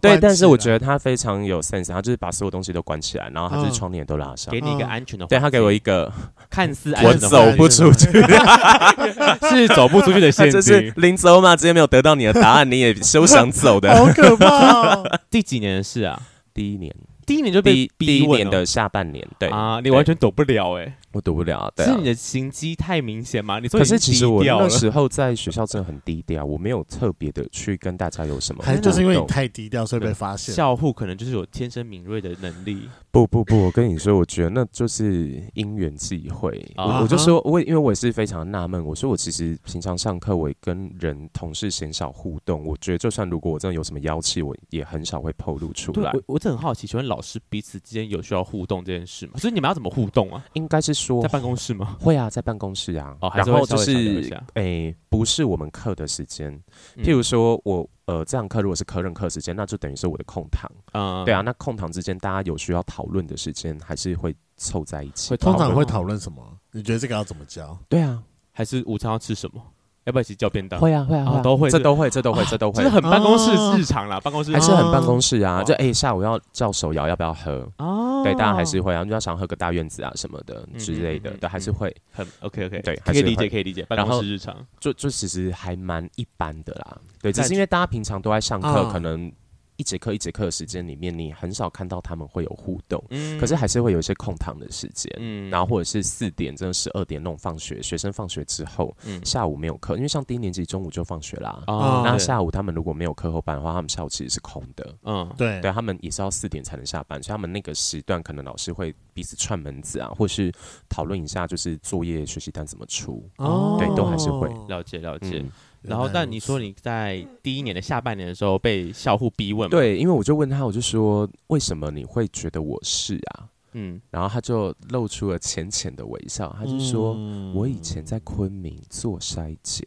对，但是我觉得他非常有 sense，他就是把所有东西都关起来，然后他就是窗帘都拉上，给你一个安全的，对他给我一个看似我走不出去，是走不出去的陷阱，就是临走嘛，直接没有得到你的答案，你也休想走的，好可怕！第几年的事啊？第一年，第一年就被第一年的下半年，对啊，你完全躲不了哎。我躲不了对，是你的行迹太明显吗？你说，可是其实我那时候在学校真的很低调，我没有特别的去跟大家有什么，还是就是因为你太低调，所以被发现。校护可能就是有天生敏锐的能力。不不不，我跟你说，我觉得那就是因缘际会。我我就说，我因为我也是非常纳闷，我说我其实平常上课我也跟人同事鲜少互动，我觉得就算如果我真的有什么妖气，我也很少会透露出来。我我真的很好奇，请问老师彼此之间有需要互动这件事吗？所以你们要怎么互动啊？应该是说在办公室吗？会啊，在办公室啊，哦、然后就是诶、欸，不是我们课的时间。譬如说我呃，这堂课如果是科任课时间，那就等于是我的空堂。嗯，对啊，那空堂之间大家有需要讨论的时间，还是会凑在一起。会通常会讨论什么？你觉得这个要怎么教？对啊，还是午餐要吃什么？要不要一起叫便当？会啊，会啊，都会，这都会，这都会，这都会，这是很办公室日常啦，办公室还是很办公室啊。就哎，下午要叫手摇，要不要喝？哦，对，大家还是会啊，就要想喝个大院子啊什么的之类的，对还是会很 OK OK，对，可以理解，可以理解。办公室日常就就其实还蛮一般的啦，对，只是因为大家平常都在上课，可能。一节课一节课的时间里面，你很少看到他们会有互动，嗯，可是还是会有一些空堂的时间，嗯，然后或者是四点、真的十二点那种放学，学生放学之后，嗯，下午没有课，因为像低年级中午就放学啦，哦，那下午他们如果没有课后班的话，他们下午其实是空的，嗯，对，对他们也是要四点才能下班，所以他们那个时段可能老师会彼此串门子啊，或是讨论一下就是作业学习单怎么出，哦，对，都还是会了解了解。然后，但你说你在第一年的下半年的时候被校护逼问，对，因为我就问他，我就说为什么你会觉得我是啊？嗯，然后他就露出了浅浅的微笑，他就说、嗯、我以前在昆明做筛检，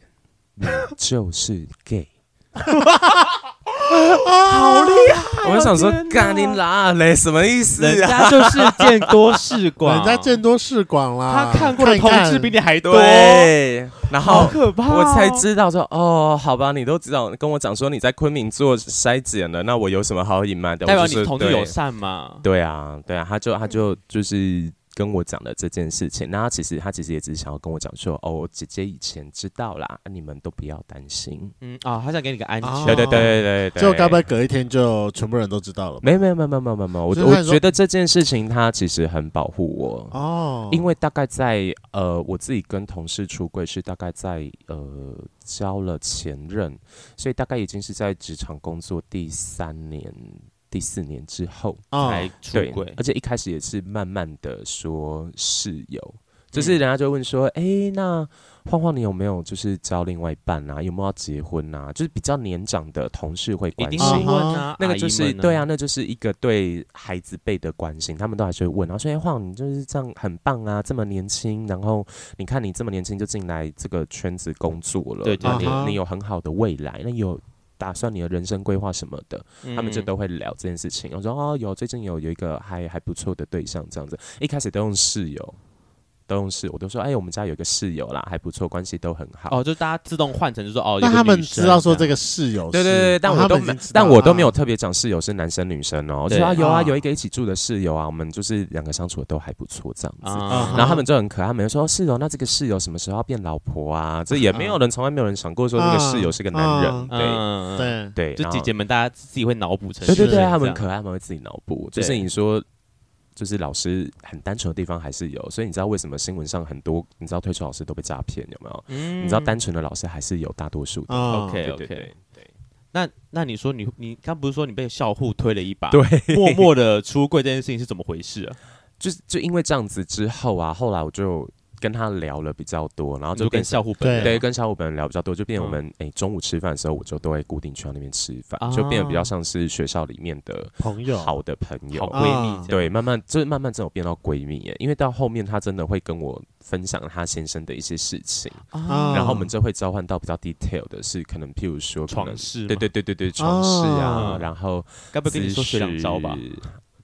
你就是 gay。好厉害！我就想说，干你拉嘞，什么意思？人家就是见多识广，人家见多识广啦。他看过的同志比你还多，对然后我才知道说，哦，好吧，你都知道跟我讲说你在昆明做筛检了，那我有什么好隐瞒的？代表你同志友善嘛？对啊，对啊，他就他就就是。跟我讲的这件事情，那他其实他其实也只是想要跟我讲说，哦，姐姐以前知道啦，你们都不要担心。嗯啊、哦，他想给你个安全。对对对对对。就该不会隔一天就全部人都知道了？没有没有没有没有没有没有，我我觉得这件事情他其实很保护我哦，因为大概在呃我自己跟同事出柜是大概在呃交了前任，所以大概已经是在职场工作第三年。第四年之后才出轨，而且一开始也是慢慢的说室友，就是人家就问说，哎、欸，那晃晃你有没有就是交另外一半啊？有没有要结婚啊？就是比较年长的同事会关心，那个就是对啊，那就是一个对孩子辈的关心，他们都还是会问，然后说，哎、欸，晃你就是这样很棒啊，这么年轻，然后你看你这么年轻就进来这个圈子工作了，对，对，对，你你有很好的未来，那有。打算你的人生规划什么的，嗯、他们就都会聊这件事情。我说哦，有最近有有一个还还不错的对象，这样子。一开始都用室友。都用室，我都说，哎，我们家有个室友啦，还不错，关系都很好。哦，就大家自动换成，就说，哦，那他们知道说这个室友，对对对，但我都没，但我都没有特别讲室友是男生女生哦。我说啊，有啊，有一个一起住的室友啊，我们就是两个相处的都还不错，这样子。然后他们就很可爱，他们就说室友，那这个室友什么时候要变老婆啊？这也没有人，从来没有人想过说这个室友是个男人。对对对，就姐姐们，大家自己会脑补成。对对对，他们可爱，他们会自己脑补。就是你说。就是老师很单纯的地方还是有，所以你知道为什么新闻上很多你知道退休老师都被诈骗有没有？嗯，你知道单纯的老师还是有大多数的。哦、OK OK 对。那那你说你你刚不是说你被校护推了一把？对，默默的出柜这件事情是怎么回事啊？就是就因为这样子之后啊，后来我就。跟他聊了比较多，然后就跟校护本人对，跟校护本人聊比较多，就变成我们哎、嗯欸、中午吃饭的时候，我就都会固定去到那边吃饭，哦、就变得比较像是学校里面的朋友，好的朋友，好闺蜜。对，慢慢就是慢慢这种变到闺蜜耶，因为到后面他真的会跟我分享他先生的一些事情，哦、然后我们就会交换到比较 detail 的是，可能譬如说床事，对对对对对，床事啊，哦、然后该不会跟你说学两招吧？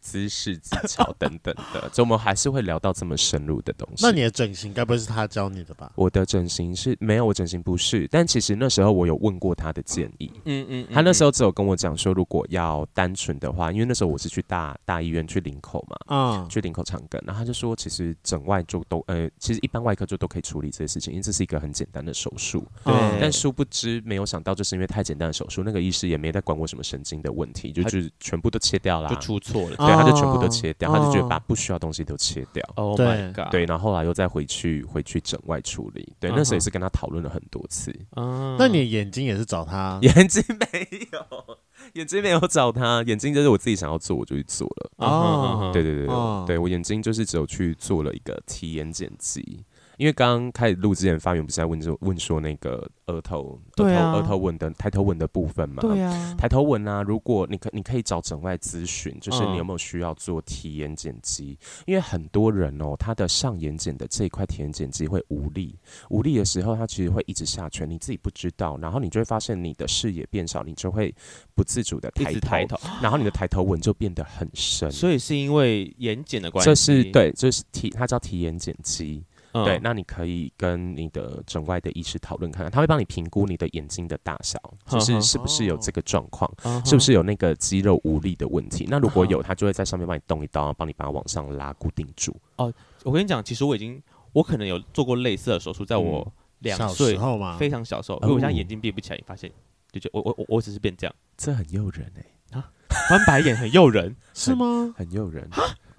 姿势技巧等等的，就我们还是会聊到这么深入的东西。那你的整形该不会是他教你的吧？我的整形是没有，我整形不是。但其实那时候我有问过他的建议。嗯嗯，他那时候只有跟我讲说，如果要单纯的话，因为那时候我是去大大医院去领口嘛，啊，去领口长根，然后他就说，其实整外就都呃，其实一般外科就都可以处理这些事情，因为这是一个很简单的手术。对。但殊不知，没有想到，就是因为太简单的手术，那个医师也没在管我什么神经的问题，就就是全部都切掉了，就出错了。对。他就全部都切掉，他就觉得把不需要的东西都切掉。Oh my god！对，然后后来又再回去回去整外处理。对，那时候也是跟他讨论了很多次。嗯，那你眼睛也是找他？眼睛没有，眼睛没有找他，眼睛就是我自己想要做，我就去做了。哦，对对对对，对我眼睛就是只有去做了一个提眼瞼肌。因为刚刚开始录之前，发源不是在问说问说那个额头额头额头纹的抬头纹的部分嘛？对啊，抬头纹啊，如果你可你可以找整外咨询，就是你有没有需要做提眼睑肌？因为很多人哦，他的上眼睑的这一块提眼睑肌会无力，无力的时候，他其实会一直下垂，你自己不知道，然后你就会发现你的视野变少，你就会不自主的抬头，抬头，然后你的抬头纹就变得很深。所以是因为眼睑的关系？这是对，这是提，它叫提眼睑肌。对，那你可以跟你的整外的医师讨论看看，他会帮你评估你的眼睛的大小，就是是不是有这个状况，是不是有那个肌肉无力的问题。那如果有，他就会在上面帮你动一刀，帮你把它往上拉，固定住。哦，我跟你讲，其实我已经，我可能有做过类似的手术，在我两岁非常小时候，因为我现在眼睛闭不起来，你发现，就觉得我我我我只是变这样，这很诱人哎，啊，翻白眼很诱人，是吗？很诱人。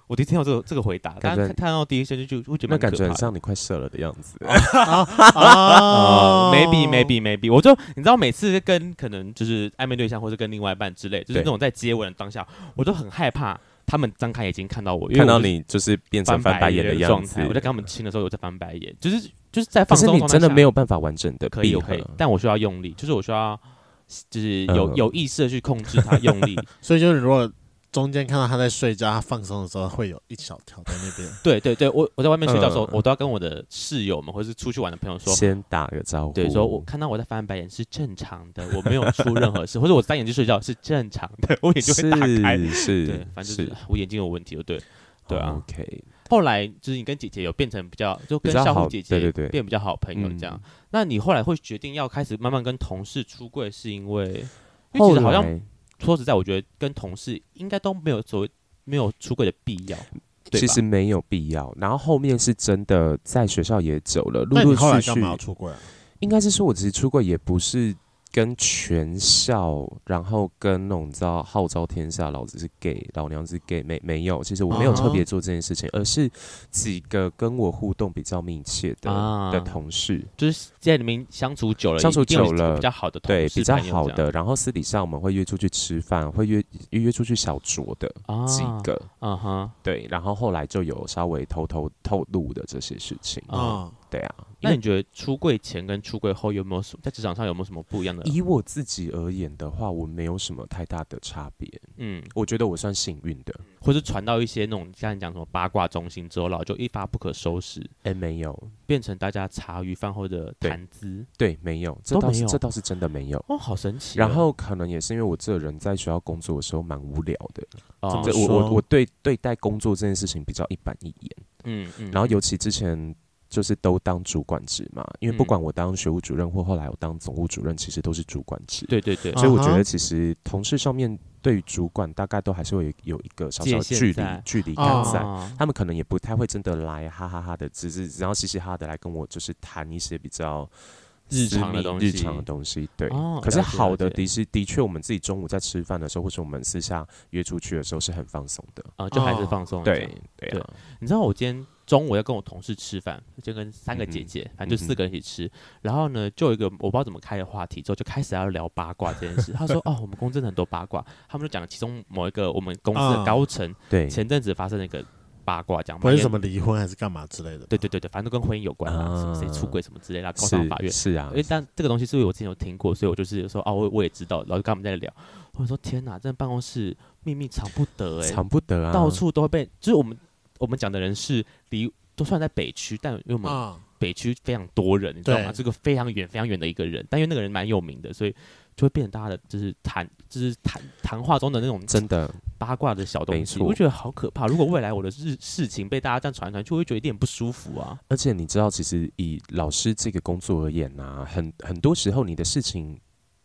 我第一次听到这个这个回答，大家看到第一声就就会觉得那感觉很像你快射了的样子。啊，maybe maybe maybe，我就你知道每次跟可能就是暧昧对象或者跟另外一半之类，就是那种在接吻的当下，我都很害怕他们张开眼睛看到我，看到你就是变成翻白眼的样子。我在跟他们亲的时候，我在翻白眼，就是就是在放松。可是你真的没有办法完整的可以可以，但我需要用力，就是我需要就是有有意识的去控制它用力，所以就是如果。中间看到他在睡觉，他放松的时候会有一小条在那边。对对对，我我在外面睡觉的时候，呃、我都要跟我的室友们或者是出去玩的朋友说，先打个招呼。对，说我看到我在翻白眼是正常的，我没有出任何事，或者我单眼睛睡觉是正常的，我眼睛会打开。是，是对，反正就是我眼睛有问题，对，对啊。OK。后来就是你跟姐姐有变成比较，就跟小虎姐姐对对对变比较好朋友这样。那你后来会决定要开始慢慢跟同事出柜，是因为因为其实好像。说实在，我觉得跟同事应该都没有所谓没有出轨的必要，其实没有必要。然后后面是真的在学校也走了，陆陆续续出柜，应该是说我其实出轨也不是。跟全校，然后跟那种你知道号召天下，老子是 gay，老娘是 gay，没没有，其实我没有特别做这件事情，而是几个跟我互动比较密切的的同事，就是在里面相处久了，相处久了比较好的，对，比较好的，然后私底下我们会约出去吃饭，会约约约出去小酌的几个，嗯哼，对，然后后来就有稍微偷偷透露的这些事情啊。对啊，那你觉得出柜前跟出柜后有没有什么在职场上有没有什么不一样的？以我自己而言的话，我没有什么太大的差别。嗯，我觉得我算幸运的，或是传到一些那种像你讲什么八卦中心之后，老就一发不可收拾。哎，没有，变成大家茶余饭后的谈资。对，没有，这倒是这倒是真的没有。哦，好神奇。然后可能也是因为我这人在学校工作的时候蛮无聊的。哦，我我我对对待工作这件事情比较一板一眼。嗯嗯，然后尤其之前。就是都当主管职嘛，因为不管我当学务主任或后来我当总务主任，其实都是主管职。对对对，所以我觉得其实同事上面对于主管大概都还是会有一个小小距离距离感在，他们可能也不太会真的来哈哈哈的，只是然后嘻嘻哈哈的来跟我就是谈一些比较日常的东西。日常的东西，对。可是好的的是的确，我们自己中午在吃饭的时候，或者我们私下约出去的时候，是很放松的啊，就还是放松。对对啊，你知道我今天。中午要跟我同事吃饭，就跟三个姐姐，反正就四个人一起吃。然后呢，就有一个我不知道怎么开的话题，之后就开始要聊八卦这件事。他说：“ 哦，我们公司真的很多八卦。”他们就讲了其中某一个我们公司的高层，对，前阵子发生一个八卦，讲关于什么离婚还是干嘛之类的。对对对对，反正都跟婚姻有关啊，谁出轨什么之类的，告上法院。是啊，因为但这个东西是我之前有听过，所以我就是说哦，我我也知道，然后就跟他们在聊。我说天哪，这办公室秘密藏不得哎，藏不得啊，到处都会被，就是我们我们讲的人是离。都算在北区，但因为我们北区非常多人，你知道吗？这个非常远、非常远的一个人，但因为那个人蛮有名的，所以就会变成大家的，就是谈，就是谈谈话中的那种真的八卦的小东西。我觉得好可怕。如果未来我的事事情被大家这样传传，就会觉得有点不舒服啊。而且你知道，其实以老师这个工作而言呢、啊，很很多时候你的事情。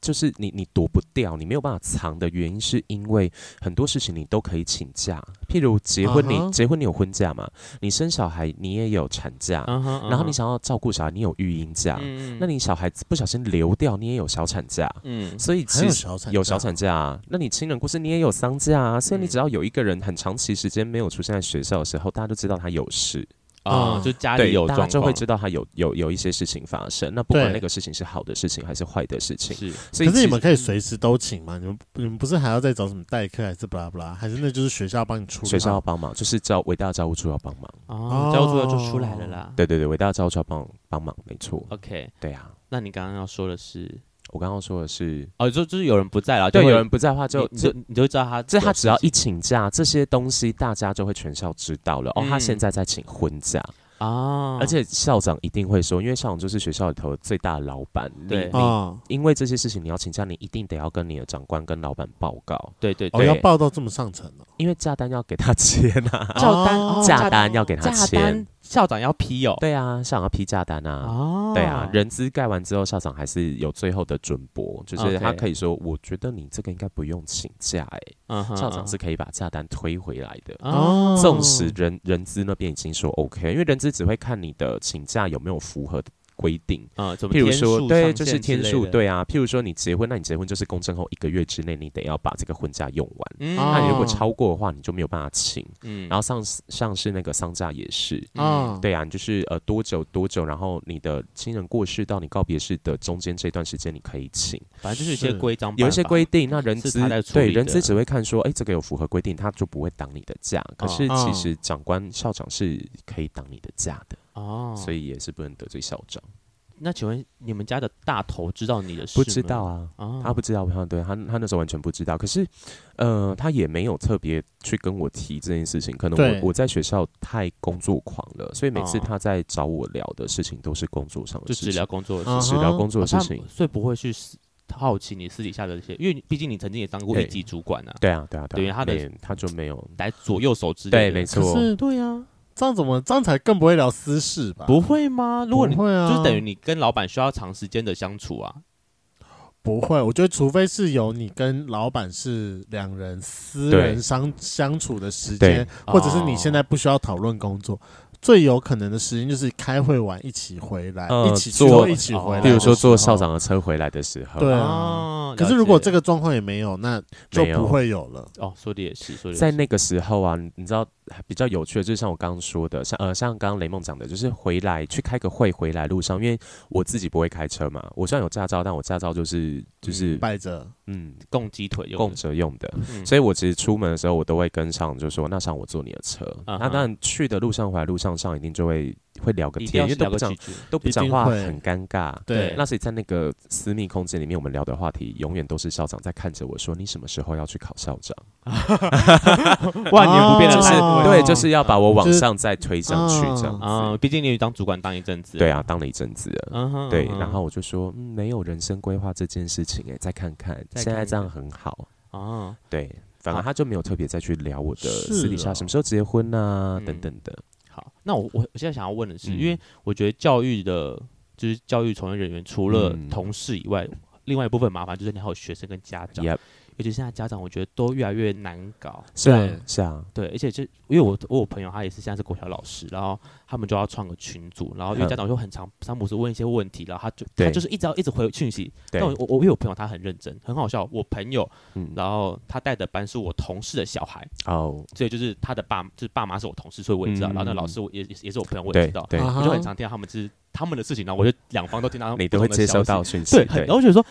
就是你，你躲不掉，你没有办法藏的原因，是因为很多事情你都可以请假。譬如结婚你，你、uh huh. 结婚你有婚假嘛？你生小孩你也有产假，uh huh, uh huh. 然后你想要照顾小孩，你有育婴假。Uh huh. 那你小孩子不小心流掉，你也有小产假。嗯、uh，huh. 所以其实有小产假、啊。那你亲人过世，你也有丧假啊。所以你只要有一个人很长期时间没有出现在学校的时候，大家都知道他有事。啊，就家里有状况，大家就会知道他有有有一些事情发生。那不管那个事情是好的事情还是坏的事情，是。可是你们可以随时都请吗？你们你们不是还要再找什么代课还是巴拉巴拉？还是那就是学校帮你出？学校要帮忙，就是教伟大的教务处要帮忙。哦，教务处要就出来了啦。对对对，伟大的教务处要帮帮忙，没错。OK，对啊。那你刚刚要说的是？我刚刚说的是，哦，就就是有人不在了，对，有人不在的话，就就你就知道他，这他只要一请假，这些东西大家就会全校知道了。哦，他现在在请婚假啊，而且校长一定会说，因为校长就是学校里头最大的老板，对，你因为这些事情你要请假，你一定得要跟你的长官跟老板报告。对对对，要报到这么上层了，因为假单要给他签啊，假单假单要给他签。校长要批哦，对啊，校长要批假单啊，哦，对啊，人资盖完之后，校长还是有最后的准驳，就是他可以说，我觉得你这个应该不用请假，哎，校长是可以把假单推回来的，哦，纵使人人资那边已经说 OK，因为人资只会看你的请假有没有符合的。规定啊，譬如说，对，就是天数，对啊。譬如说，你结婚，那你结婚就是公证后一个月之内，你得要把这个婚假用完。嗯，那你如果超过的话，你就没有办法请。嗯，然后上上是那个丧假也是，嗯，对啊，你就是呃多久多久，然后你的亲人过世到你告别式的中间这段时间，你可以请。反正就是一些规章，有一些规定。那人资对人资只会看说，哎，这个有符合规定，他就不会挡你的假。可是其实长官校长是可以挡你的假的。哦，所以也是不能得罪校长。那请问你们家的大头知道你的事？不知道啊，哦、他不知道，他对，他他那时候完全不知道。可是，呃，他也没有特别去跟我提这件事情。可能我我在学校太工作狂了，所以每次他在找我聊的事情都是工作上的事情，就只聊工作的事情，只聊工作的事情，所以不会去好奇你私底下的这些，因为毕竟你曾经也当过一级主管啊。对啊，对啊，对啊，等于他的他就没有来左右手之类的，对，没错，对啊。这样怎么？这样才更不会聊私事吧？不会吗？如果你会啊，就是等于你跟老板需要长时间的相处啊。不会，我觉得除非是有你跟老板是两人私人相相处的时间，或者是你现在不需要讨论工作。最有可能的时间就是开会完一起回来，呃、一起坐一起回来。比如说坐校长的车回来的时候。对啊。可是如果这个状况也没有，那就不会有了。哦，说的也是，说的也是。在那个时候啊，你知道比较有趣的，就是像我刚刚说的，像呃，像刚刚雷梦讲的，就是回来去开个会，回来路上，因为我自己不会开车嘛，我虽然有驾照，但我驾照就是就是摆着，嗯，供鸡腿用供着用的，所以我其实出门的时候，我都会跟上，就说那上我坐你的车。那当然去的路上，回来路上。上一定就会会聊个天，因为都不讲都不讲话，很尴尬。对，那所以在那个私密空间里面，我们聊的话题永远都是校长在看着我说：“你什么时候要去考校长？” 万年不变的是，对，就是要把我往上再推上去这样子。毕竟你当主管当一阵子，对啊，当了一阵子了。对，然后我就说：“嗯，没有人生规划这件事情，哎，再看看，现在这样很好啊。”对，反而他就没有特别再去聊我的私底下什么时候结婚啊等等的。好，那我我我现在想要问的是，嗯、因为我觉得教育的，就是教育从业人员，除了同事以外，嗯、另外一部分麻烦就是你还有学生跟家长。尤其现在家长，我觉得都越来越难搞。是啊，是啊，对，而且就因为我我有朋友，他也是现在是国小老师，然后他们就要创个群组，然后因为家长就很常三不五时问一些问题，然后他就他就是一直要一直回讯息。但我我我有朋友他很认真，很好笑。我朋友，然后他带的班是我同事的小孩哦，所以就是他的爸就是爸妈是我同事，所以我也知道。然后那老师我也也是我朋友，我也知道。对，我就很常听到他们就是他们的事情，然后我就两方都听到。你都会接收到讯息，对，然后我觉得说。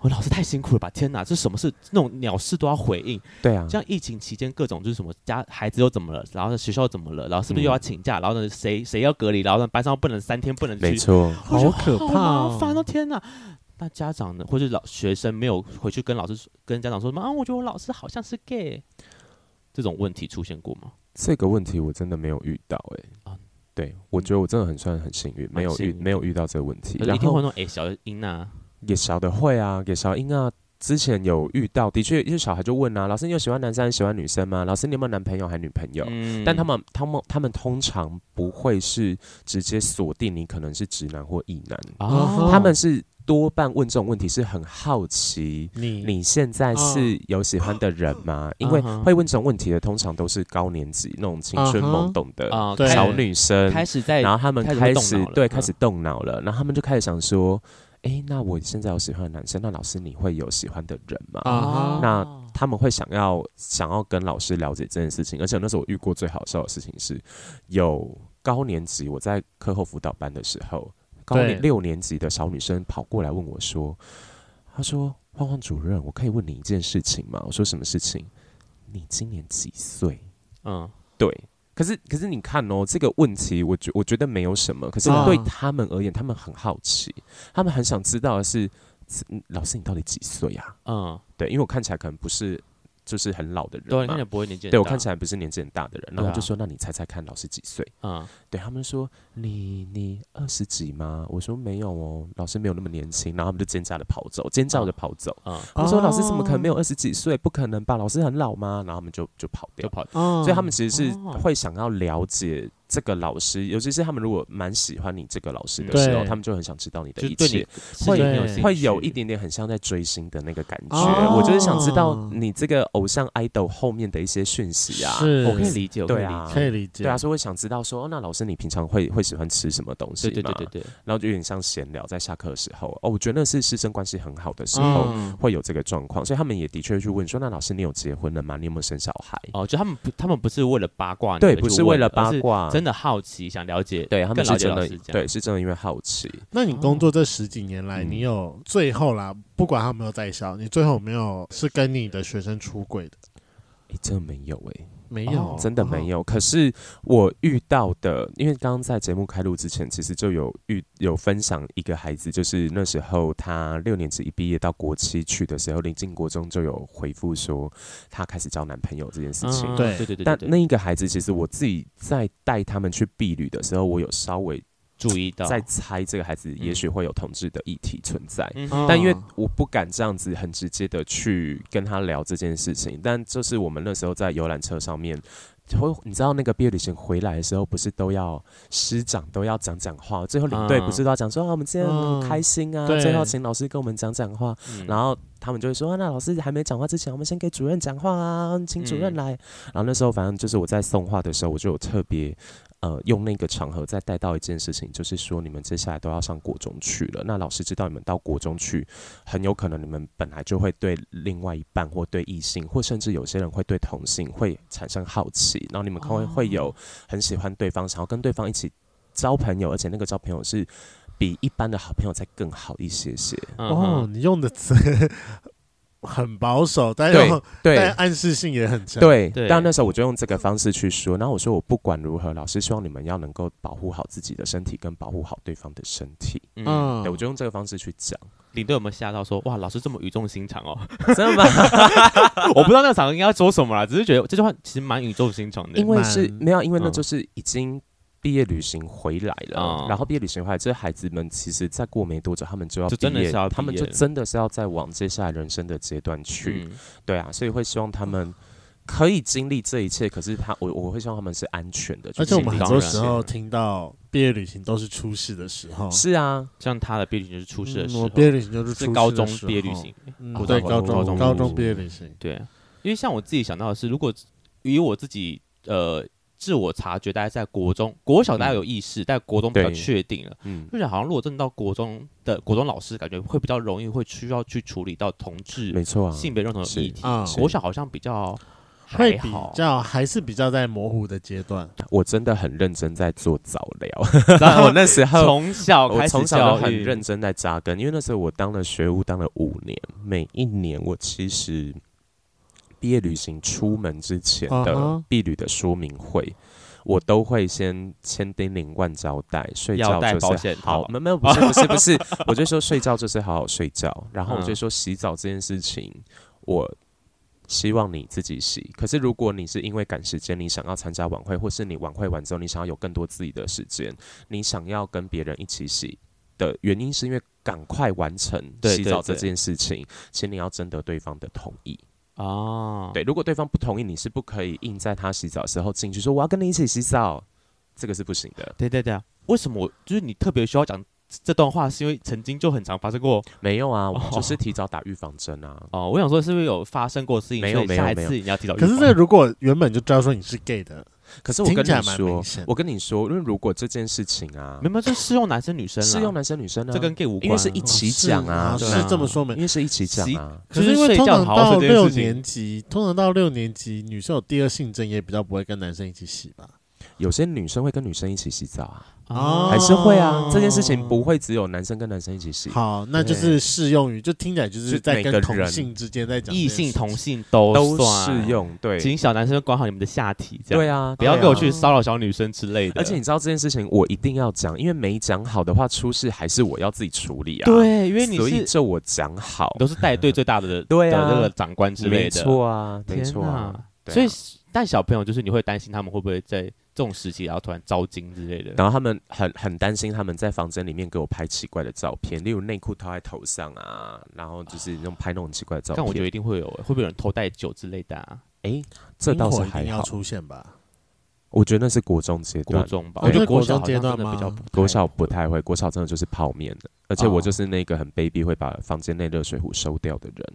我老师太辛苦了吧！天哪，这什么事？那种鸟事都要回应。对啊，像疫情期间各种就是什么家孩子又怎么了，然后学校又怎么了，然后是不是又要请假，嗯、然后呢谁谁要隔离，然后呢班上不能三天不能去。没错，好可怕，好麻烦哦！天哪，那家长呢，或者老学生没有回去跟老师跟家长说什么啊？我觉得我老师好像是 gay，这种问题出现过吗？这个问题我真的没有遇到哎、欸。啊，对，我觉得我真的很算很幸运，没有遇没有遇到这个问题。一定会那种哎小的音啊。给小的会啊，给小英啊，之前有遇到，的确，一些小孩就问啊，老师，你有喜欢男生还是喜欢女生吗？老师，你有没有男朋友还是女朋友？嗯，但他们，他们，他们通常不会是直接锁定你可能是直男或异男，哦，他们是多半问这种问题是很好奇你你现在是有喜欢的人吗？哦，因为会问这种问题的通常都是高年级那种青春懵懂的小女生，开始在，然后他们开始对开始动脑了，然后他们就开始想说。哎、欸，那我现在有喜欢的男生，那老师你会有喜欢的人吗？啊、uh，huh. 那他们会想要想要跟老师了解这件事情，而且那时候我遇过最好笑的事情是，有高年级我在课后辅导班的时候，高年六年级的小女生跑过来问我说：“她说，欢欢主任，我可以问你一件事情吗？”我说：“什么事情？你今年几岁？”嗯，对。可是，可是你看哦，这个问题，我觉我觉得没有什么。可是对他们而言，他们很好奇，他们很想知道的是，老师你到底几岁呀？嗯，对，因为我看起来可能不是。就是很老的人，对，看起来不会年纪。对我看起来不是年纪很大的人，然后我就说：“那你猜猜看，老师几岁？”嗯，对他们说：“你你二十几吗？”我说：“没有哦，老师没有那么年轻。”然后他们就尖叫的跑走，尖叫着跑走。嗯，我说：“老师怎么可能没有二十几岁？不可能吧？老师很老吗？”然后他们就就跑掉，就跑。所以他们其实是会想要了解。这个老师，尤其是他们如果蛮喜欢你这个老师的时候，他们就很想知道你的一切，会会有一点点很像在追星的那个感觉。我就是想知道你这个偶像 idol 后面的一些讯息啊，我可以理解，对啊，可以理解，对啊，所以我想知道说，哦，那老师你平常会会喜欢吃什么东西？对对对对，然后就有点像闲聊，在下课的时候，哦，我觉得那是师生关系很好的时候会有这个状况，所以他们也的确去问说，那老师你有结婚了吗？你有没有生小孩？哦，就他们不，他们不是为了八卦，对，不是为了八卦，真的好奇想。了解，对他们是真的，对是真的，因为好奇。那你工作这十几年来，你有最后啦，不管他有没有在校，你最后有没有是跟你的学生出轨的？哎，真的没有哎。没有，真的没有。可是我遇到的，因为刚刚在节目开录之前，其实就有遇有分享一个孩子，就是那时候他六年级一毕业到国七去的时候，临近国中就有回复说他开始交男朋友这件事情。对对对对。但那一个孩子，其实我自己在带他们去避旅的时候，我有稍微。注意到，在猜这个孩子也许会有同志的议题存在，嗯、但因为我不敢这样子很直接的去跟他聊这件事情。但就是我们那时候在游览车上面，会你知道那个毕业旅行回来的时候，不是都要师长都要讲讲话，最后领队不是都要讲说、嗯、啊，我们今天很开心啊，嗯、最后请老师跟我们讲讲话，嗯、然后他们就会说，那老师还没讲话之前，我们先给主任讲话啊，请主任来。嗯、然后那时候反正就是我在送话的时候，我就有特别。呃，用那个场合再带到一件事情，就是说你们接下来都要上国中去了。那老师知道你们到国中去，很有可能你们本来就会对另外一半或对异性，或甚至有些人会对同性会产生好奇。然后你们可能会有很喜欢对方，想要跟对方一起交朋友，而且那个交朋友是比一般的好朋友再更好一些些。哦，你用的词。很保守，但又 但暗示性也很强。对，但那时候我就用这个方式去说。然后我说，我不管如何，老师希望你们要能够保护好自己的身体，跟保护好对方的身体。嗯，对，我就用这个方式去讲。领队有没有吓到说，哇，老师这么语重心长哦？真的吗？我不知道那个场合应该要说什么啦，只是觉得这句话其实蛮语重心长的。因为是没有，因为那就是已经。毕业旅行回来了，嗯、然后毕业旅行回来，这些孩子们其实再过没多久，他们就要毕业，业。他们就真的是要再往接下来人生的阶段去，嗯、对啊，所以会希望他们可以经历这一切。可是他，我我会希望他们是安全的。而且我们很多时候听到毕业旅行都是出事的时候，是啊，像他的毕业旅行就是出事的时候，嗯、我毕业旅行就是出事的时候，是高中毕业旅行，嗯、对高中高中，高中毕业旅行，对，因为像我自己想到的是，如果以我自己呃。自我察觉，大概在国中、国小，大家有意识，但国中比较确定了。嗯，就是好像如果真的到国中的国中老师，感觉会比较容易，会需要去处理到同志，没错，性别认同的议题。国小好像比较还好，比较还是比较在模糊的阶段。我真的很认真在做早疗，我那时候从小开始从小很认真在扎根，因为那时候我当了学务当了五年，每一年我其实。毕业旅行出门之前的毕旅的说明会，uh huh. 我都会先千叮咛万交代，睡觉就是好，没没有不是不是不是，我就说睡觉就是好好睡觉，然后我就说洗澡这件事情，我希望你自己洗。可是如果你是因为赶时间，你想要参加晚会，或是你晚会完之后你想要有更多自己的时间，你想要跟别人一起洗的原因，是因为赶快完成洗澡这件事情，请你要征得对方的同意。哦，对，如果对方不同意，你是不可以硬在他洗澡的时候进去说我要跟你一起洗澡，这个是不行的。对对对啊，为什么我就是你特别需要讲这段话？是因为曾经就很常发生过？没有啊，我就是提早打预防针啊。哦，我想说是不是有发生过事情？没有没有没有，你要提早。可是这如果原本就知道说你是 gay 的。可是我跟你说，我跟你说，因为如果这件事情啊，没有，这适用男生女生，适用男生女生呢，这跟 gay 无关，因为是一起讲啊，是这么说没？因为是一起讲啊。可是因为通常到六年级，通常到六年级，女生有第二性征也比较不会跟男生一起洗吧？有些女生会跟女生一起洗澡啊。哦，还是会啊，这件事情不会只有男生跟男生一起洗。好，那就是适用于，就听起来就是在跟同性之间在讲，异性同性都都适用。对，请小男生管好你们的下体，这样。对啊，不要给我去骚扰小女生之类的。而且你知道这件事情，我一定要讲，因为没讲好的话，出事还是我要自己处理啊。对，因为你所以就我讲好，都是带队最大的 对啊，这个长官之类的。没错啊，没错啊。所以带小朋友就是你会担心他们会不会在。这种时期，然后突然招惊之类的，然后他们很很担心他们在房间里面给我拍奇怪的照片，例如内裤套在头上啊，然后就是那种拍那种奇怪的照片。但我觉得一定会有，会不会有人偷带酒之类的啊？哎，这倒是还好出现吧？我觉得那是国中阶段，国中吧？我觉得国小阶段的比较，国小不太会，国小真的就是泡面的，而且我就是那个很卑鄙会把房间内热水壶收掉的人。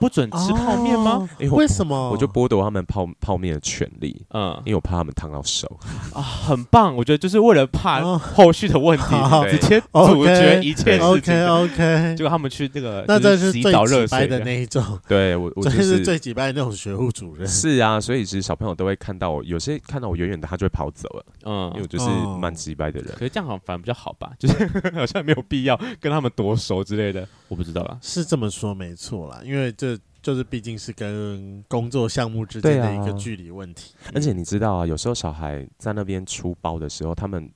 不准吃泡面吗？为什么？我就剥夺他们泡泡面的权利。嗯，因为我怕他们烫到手。啊，很棒！我觉得就是为了怕后续的问题，直接阻绝一切事情。OK OK，结果他们去那个，那这是最机掰的那一种。对我，我就是最机掰的那种学务主任。是啊，所以其实小朋友都会看到我，有些看到我远远的，他就会跑走了。嗯，因为我就是蛮机掰的人。可是这样好像反而比较好吧？就是 好像没有必要跟他们多熟之类的。我不知道啦，是这么说没错啦，因为这。就是毕竟是跟工作项目之间的一个距离问题，啊，而且你知道啊，有时候小孩在那边出包的时候，他们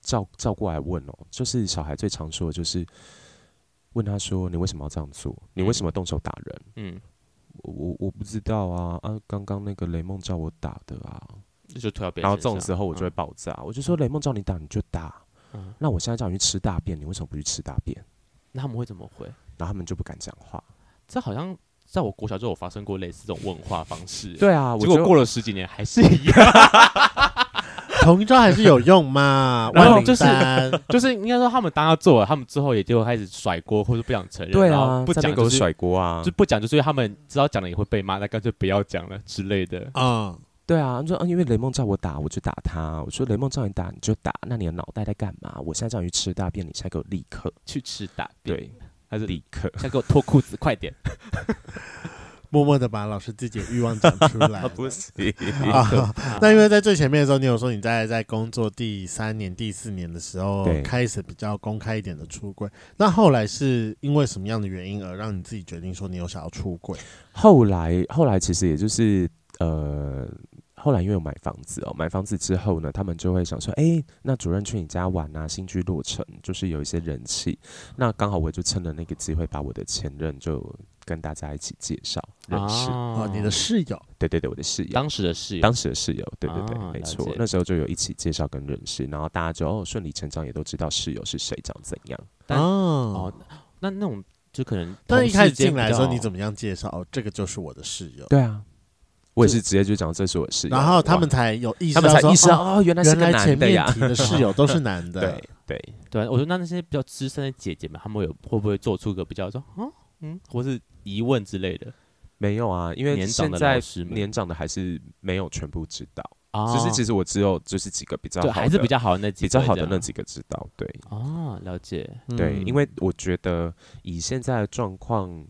照照过来问哦，就是小孩最常说的就是问他说：“你为什么要这样做？你为什么动手打人？”嗯，我我我不知道啊啊，刚刚那个雷梦叫我打的啊，就推到别人。然后这种时候我就会爆炸，嗯、我就说雷梦叫你打你就打，嗯，那我现在叫你去吃大便，你为什么不去吃大便？那他们会怎么回？然后他们就不敢讲话，这好像。在我国小就有发生过类似这种问话方式，对啊，结果过了十几年还是一样，同一招还是有用嘛？然后就是就是应该说他们当他做了，他们之后也就开始甩锅或者不想承认，对啊，不讲就是甩锅啊，就不讲就是因为他们知道讲了也会被骂，那干脆不要讲了之类的啊。对啊，说因为雷梦叫我打，我就打他。我说雷梦叫你打你就打，那你的脑袋在干嘛？我现在叫你去吃大便，你现在给我立刻去吃大便。对。还是立刻，先给我脱裤子，快点！默默的把老师自己的欲望讲出来。不行啊！那因为在最前面的时候，你有说你在在工作第三年、第四年的时候开始比较公开一点的出柜。那后来是因为什么样的原因而让你自己决定说你有想要出柜？后来，后来其实也就是呃。后来因为有买房子哦，买房子之后呢，他们就会想说，哎，那主任去你家玩啊，新居落成，就是有一些人气。那刚好我就趁着那个机会，把我的前任就跟大家一起介绍认识。哦，你的室友？对对对，我的室友，当时的室友，当时的室友，对对对，没错。那时候就有一起介绍跟认识，然后大家就哦顺理成章也都知道室友是谁，长怎样。哦，那那种就可能，但一开始进来的时候你怎么样介绍？哦，这个就是我的室友。对啊。我也是直接就讲这是我室友，然后他们才有意识到，他们才意识到哦，原来是个男的呀。前面提的室友都是男的，对对对。我说那那些比较资深的姐姐们，他们有会不会做出个比较说嗯嗯，或是疑问之类的？没有啊，因为现在年长的还是没有全部知道。就是其实我只有就是几个比较好的，还是比较好的那几个比较好的那几个知道。对哦，了解。对，因为我觉得以现在的状况，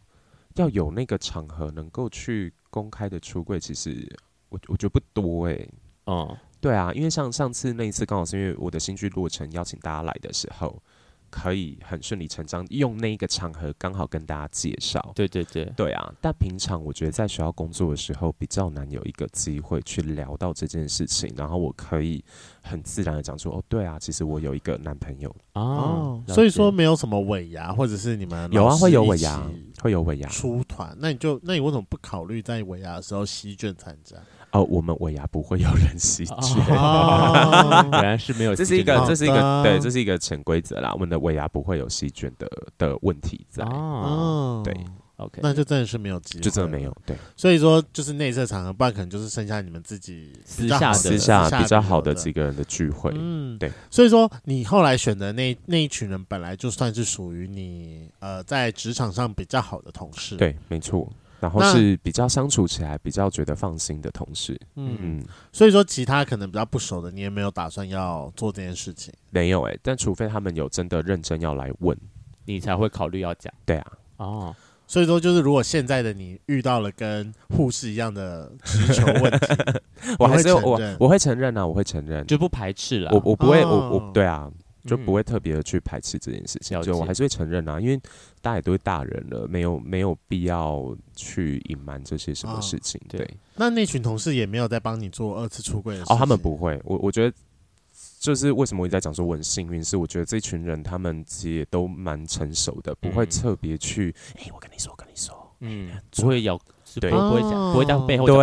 要有那个场合能够去。公开的出柜，其实我我觉得不多哎、欸。哦，对啊，因为像上次那一次，刚好是因为我的新剧落成，邀请大家来的时候，可以很顺理成章用那一个场合刚好跟大家介绍。对对对，对啊。但平常我觉得在学校工作的时候，比较难有一个机会去聊到这件事情，然后我可以很自然的讲说，哦，对啊，其实我有一个男朋友。哦，所以说没有什么尾牙，或者是你们有啊，会有尾牙。会有尾牙出团，那你就那你为什么不考虑在尾牙的时候席卷参加？哦，我们尾牙不会有人席卷，原来是没有。这是一个，这是一个，对，这是一个潜规则啦。我们的尾牙不会有席卷的的问题在。哦，对。OK，那就真的是没有机会，就真的没有。对，所以说就是内设场合，不然可能就是剩下你们自己私下私下比较好的几个人的聚会。嗯，对。所以说你后来选的那那一群人，本来就算是属于你呃在职场上比较好的同事。对，没错。然后是比较相处起来比较觉得放心的同事。嗯嗯。所以说其他可能比较不熟的，你也没有打算要做这件事情。没有哎、欸，但除非他们有真的认真要来问，你才会考虑要讲。对啊。哦。所以说，就是如果现在的你遇到了跟护士一样的直球问题，我还是我我会承认啊，我会承认，就不排斥了。我我不会，哦、我我对啊，就不会特别的去排斥这件事情，嗯、就我还是会承认啊，因为大家也都是大人了，没有没有必要去隐瞒这些什么事情。哦、对，那那群同事也没有在帮你做二次出柜的事情。哦，他们不会。我我觉得。就是为什么我一直在讲说我很幸运，是我觉得这群人他们其实也都蛮成熟的，不会特别去。哎、嗯欸，我跟你说，我跟你说，嗯，不会有，对，不会讲，不会在背后讲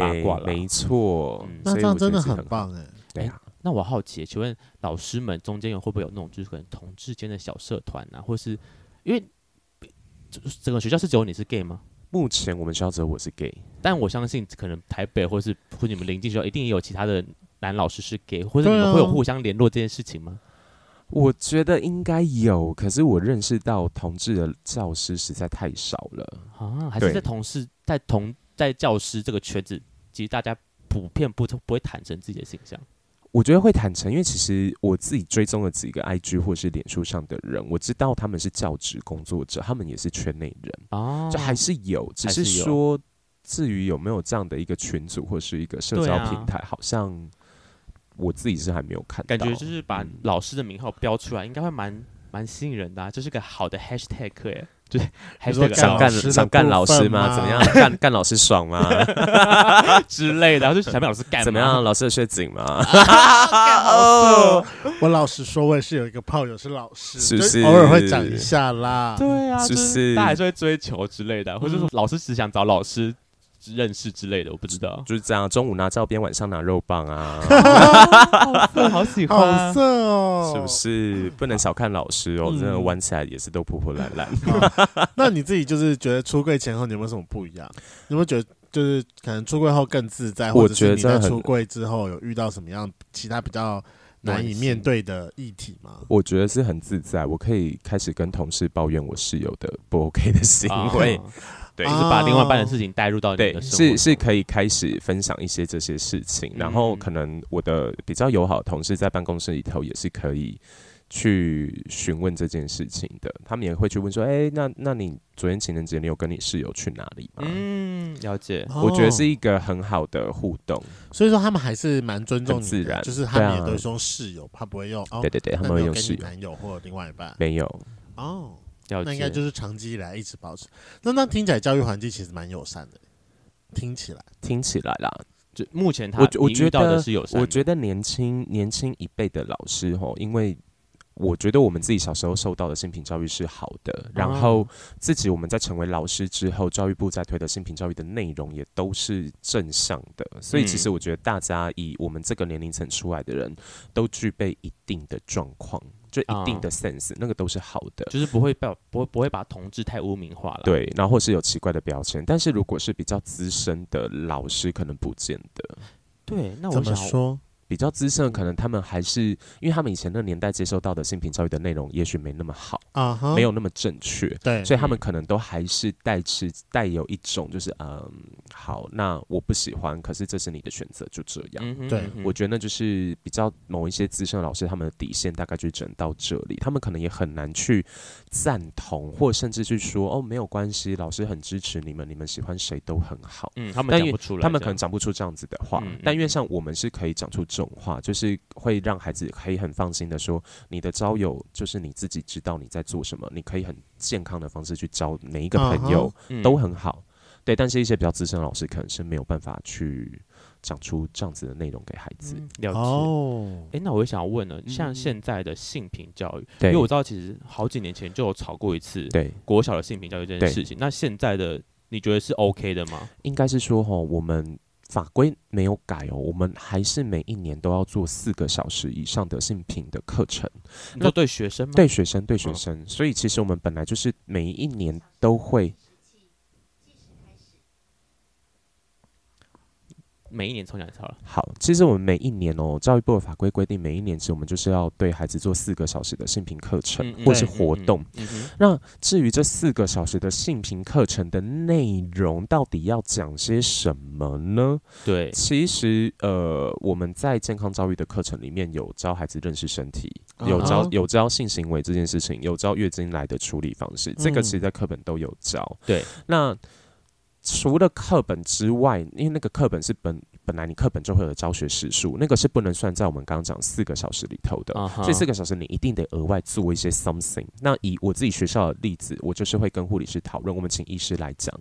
八卦了。没错，嗯、那这样真的很棒哎。对啊，那我好奇，请问老师们中间有会不会有那种就是可能同志间的小社团啊，或是因为整个学校是只有你是 gay 吗？目前我们学校只有我是 gay，但我相信可能台北或是或你们临近学校一定也有其他的。男老师是 gay，或者你们会有互相联络这件事情吗？我觉得应该有，可是我认识到同志的教师实在太少了啊！还是在同事在同在教师这个圈子，其实大家普遍不不会坦诚自己的形象。我觉得会坦诚，因为其实我自己追踪了几个 IG 或是脸书上的人，我知道他们是教职工作者，他们也是圈内人啊，就还是有，只是说至于有没有这样的一个群组或是一个社交平台，好像。我自己是还没有看到，感觉就是把老师的名号标出来，应该会蛮蛮吸引人的，啊，这，就是个好的 hashtag 哎，对，还是想干想干老师吗？怎么样 干干老师爽吗？之类的，然后就想被老师干，怎么样？老师的血紧吗？我老实说，我也是有一个炮友是老师，是不是偶尔会讲一下啦？对啊，就是大家还是会追求之类的，嗯、或者说老师只想找老师。认识之类的，我不知道，就是这样。中午拿照片，晚上拿肉棒啊！好色，好喜欢，好色哦！是不是？不能小看老师哦，真的玩起来也是都破破烂烂。那你自己就是觉得出柜前后你有没有什么不一样？有没有觉得就是可能出柜后更自在？或者是你在出柜之后有遇到什么样其他比较难以面对的议题吗？我觉得是很自在，我可以开始跟同事抱怨我室友的不 OK 的行为。对，就是把另外一半的事情带入到你的生活，对，是是可以开始分享一些这些事情，然后可能我的比较友好的同事在办公室里头也是可以去询问这件事情的，他们也会去问说，哎、欸，那那你昨天情人节你有跟你室友去哪里吗？嗯，了解，我觉得是一个很好的互动，所以说他们还是蛮尊重你的，自然，就是他们也都是用室友，他不会用，对对对，他们会用室友，男友或者另外一半，没有，哦。那应该就是长期以来一直保持。那那听起来教育环境其实蛮友善的，听起来听起来啦，就目前他我我觉得是友善。我觉得年轻年轻一辈的老师吼，因为我觉得我们自己小时候受到的性平教育是好的，然后自己我们在成为老师之后，教育部在推的性平教育的内容也都是正向的，所以其实我觉得大家以我们这个年龄层出来的人都具备一定的状况。就一定的 sense，、嗯、那个都是好的，就是不会把不会不会把同志太污名化了。对，然后或是有奇怪的标签，但是如果是比较资深的老师，可能不见得。对，那我想说。比较资深，可能他们还是因为他们以前那个年代接受到的性平教育的内容，也许没那么好啊，uh huh. 没有那么正确，对，所以他们可能都还是带持带有一种就是嗯，好，那我不喜欢，可是这是你的选择，就这样。对，我觉得那就是比较某一些资深的老师，他们的底线大概就整到这里，他们可能也很难去赞同，或甚至去说哦，没有关系，老师很支持你们，你们喜欢谁都很好。嗯，他们讲不出来，他们可能讲不出这样子的话，嗯嗯，但因为像我们是可以讲出。这种话就是会让孩子可以很放心的说，你的交友就是你自己知道你在做什么，你可以很健康的方式去交每一个朋友都很好，对。但是一些比较资深的老师可能是没有办法去讲出这样子的内容给孩子了解。哦，哎，那我也想要问呢，像现在的性平教育，因为我知道其实好几年前就有吵过一次，对国小的性平教育这件事情。那现在的你觉得是 OK 的吗？应该是说哈，我们。法规没有改哦，我们还是每一年都要做四个小时以上的性平的课程。那对学生吗？对学生，对学生。嗯、所以其实我们本来就是每一年都会。每一年抽奖就好了？好，其实我们每一年哦，教育部的法规规定，每一年其实我们就是要对孩子做四个小时的性平课程、嗯、或是活动。嗯嗯、那至于这四个小时的性平课程的内容，到底要讲些什么呢？对，其实呃，我们在健康教育的课程里面有教孩子认识身体，有教有教性行为这件事情，有教月经来的处理方式，这个其实在课本都有教。嗯、对，那。除了课本之外，因为那个课本是本本来你课本就会有教学时数，那个是不能算在我们刚刚讲四个小时里头的。Uh huh. 所以四个小时你一定得额外做一些 something。那以我自己学校的例子，我就是会跟护理师讨论，我们请医师来讲，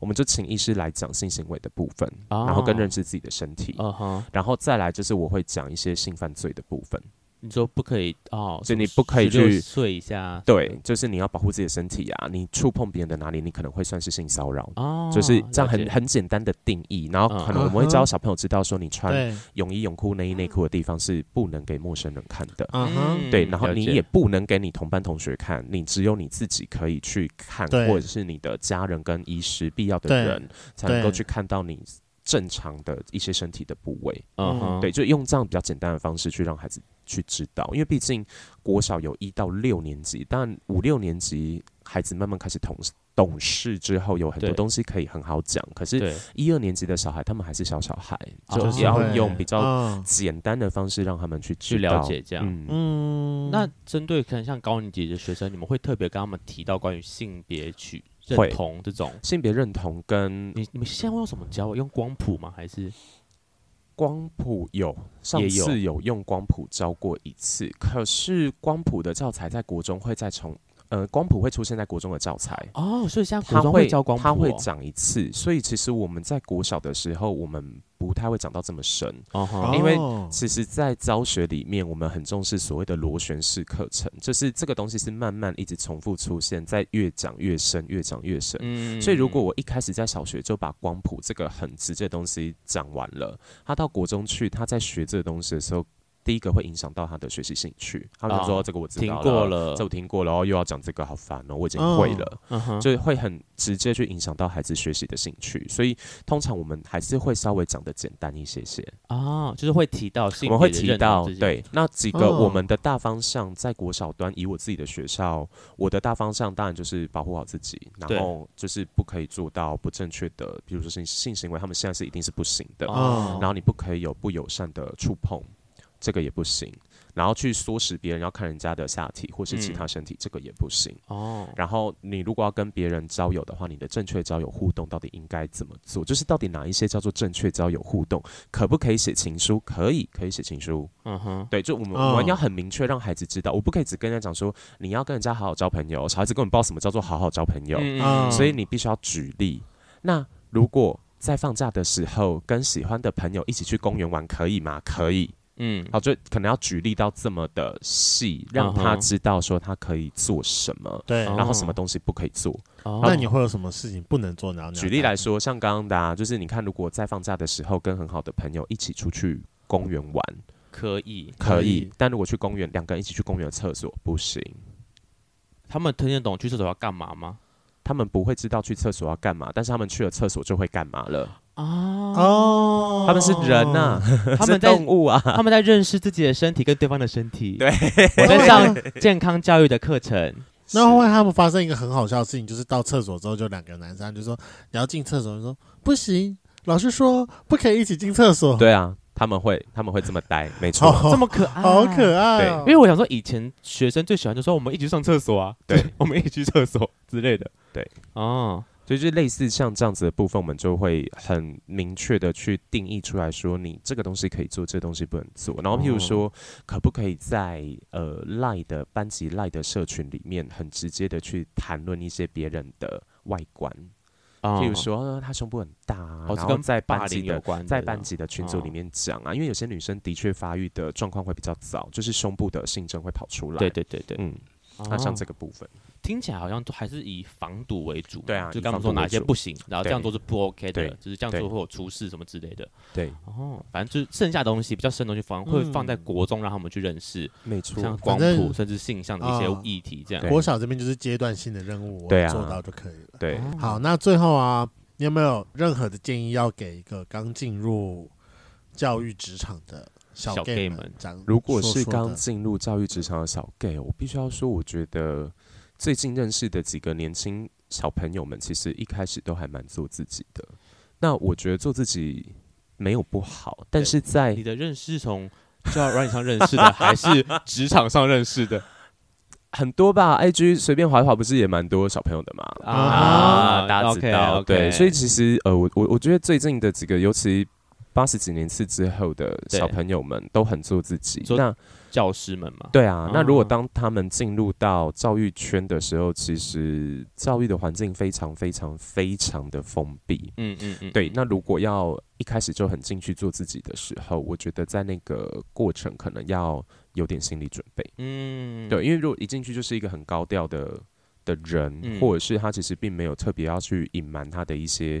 我们就请医师来讲性行为的部分，uh huh. 然后跟认识自己的身体，uh huh. 然后再来就是我会讲一些性犯罪的部分。你说不可以哦，所以你不可以去睡一下。对，就是你要保护自己的身体啊！你触碰别人的哪里，你可能会算是性骚扰。哦，就是这样很很简单的定义。然后可能我们会教小朋友知道说，你穿泳衣、泳裤、内衣、内裤的地方是不能给陌生人看的。嗯哼，对。然后你也不能给你同班同学看，你只有你自己可以去看，或者是你的家人跟医师必要的人才能够去看到你正常的一些身体的部位。嗯哼，对，就用这样比较简单的方式去让孩子。去知道，因为毕竟国小有一到六年级，但五六年级孩子慢慢开始懂懂事之后，有很多东西可以很好讲。可是，一二年级的小孩，他们还是小小孩，就是要用比较简单的方式让他们去去了解这样。嗯，嗯那针对可能像高年级的学生，你们会特别跟他们提到关于性别取认同这种性别认同跟你你们现在会用什么教？用光谱吗？还是？光谱有，上次有用光谱教过一次，可是光谱的教材在国中会再重，呃，光谱会出现在国中的教材哦，所以像国中会教光谱，它会讲一次，所以其实我们在国小的时候，我们。不太会讲到这么深，uh huh. 因为其实，在教学里面，我们很重视所谓的螺旋式课程，就是这个东西是慢慢一直重复出现，在越讲越深，越讲越深。嗯，所以如果我一开始在小学就把光谱这个很直接的东西讲完了，他到国中去，他在学这个东西的时候。第一个会影响到他的学习兴趣，他们说这个我知道过了，这我听过了，然后又要讲这个好烦哦，我已经会了，哦、就会很直接去影响到孩子学习的兴趣，所以通常我们还是会稍微讲的简单一些些。啊，就是会提到性别，我们会提到对那几个我们的大方向，在国小端以我自己的学校，我的大方向当然就是保护好自己，然后就是不可以做到不正确的，比如说性性行为，他们现在是一定是不行的，哦、然后你不可以有不友善的触碰。这个也不行，然后去唆使别人要看人家的下体或是其他身体，嗯、这个也不行。哦，然后你如果要跟别人交友的话，你的正确交友互动到底应该怎么做？就是到底哪一些叫做正确交友互动？可不可以写情书？可以，可以写情书。嗯哼，对，就我们、哦、我们要很明确让孩子知道，我不可以只跟人家讲说你要跟人家好好交朋友，小孩子根本不知道什么叫做好好交朋友。嗯嗯，所以你必须要举例。那如果在放假的时候跟喜欢的朋友一起去公园玩，可以吗？可以。嗯，好，就可能要举例到这么的细，让他知道说他可以做什么，对，然后什么东西不可以做。那你会有什么事情不能做呢？举例来说，像刚刚的啊，就是你看，如果在放假的时候跟很好的朋友一起出去公园玩，可以，可以。但如果去公园，两个人一起去公园的厕所不行。他们听得懂去厕所要干嘛吗？他们不会知道去厕所要干嘛，但是他们去了厕所就会干嘛了。哦，他们是人呐、啊，他们动物啊，他们在认识自己的身体跟对方的身体。对，我在上健康教育的课程。那后来他们发生一个很好笑的事情，就是到厕所之后，就两个男生就说你要进厕所，就说不行，老师说不可以一起进厕所。对啊，他们会他们会这么呆，没错，哦、这么可爱，好可爱、哦。对，因为我想说，以前学生最喜欢就说我们一起上厕所啊，对，我们一起去厕所之类的。对，哦。所以就类似像这样子的部分，我们就会很明确的去定义出来说，你这个东西可以做，这个东西不能做。然后譬如说，可不可以在呃赖的班级赖的社群里面，很直接的去谈论一些别人的外观？譬如说他胸部很大，然后在班级的在班级的群组里面讲啊，因为有些女生的确发育的状况会比较早，就是胸部的性征会跑出来。对对对对，嗯，那像这个部分。听起来好像都还是以防堵为主，对啊，就刚刚说哪些不行，然后这样做是不 OK 的，对就是这样做会有出事什么之类的，对，哦，反正就是剩下的东西比较深的东西，反而会放在国中让他们去认识，没错，像光谱甚至性向的一些议题这样。国小这边就是阶段性的任务，对啊，做到就可以了。对，好，那最后啊。你有没有任何的建议要给一个刚进入教育职场的小 gay 们？如果是刚进入教育职场的小 gay，我必须要说，我觉得最近认识的几个年轻小朋友们，其实一开始都还蛮做自己的。那我觉得做自己没有不好，但是在你的认识从教育软体上认识的，还是职场上认识的？很多吧，IG 随便滑一滑，不是也蛮多小朋友的嘛？啊，大家知道.对，所以其实呃，我我我觉得最近的几个，尤其八十几年次之后的小朋友们，都很做自己。那教师们嘛，对啊，那如果当他们进入到教育圈的时候，其实教育的环境非常非常非常的封闭。嗯嗯嗯，对。那如果要一开始就很进去做自己的时候，我觉得在那个过程可能要。有点心理准备，嗯，对，因为如果一进去就是一个很高调的的人，嗯，或者是他其实并没有特别要去隐瞒他的一些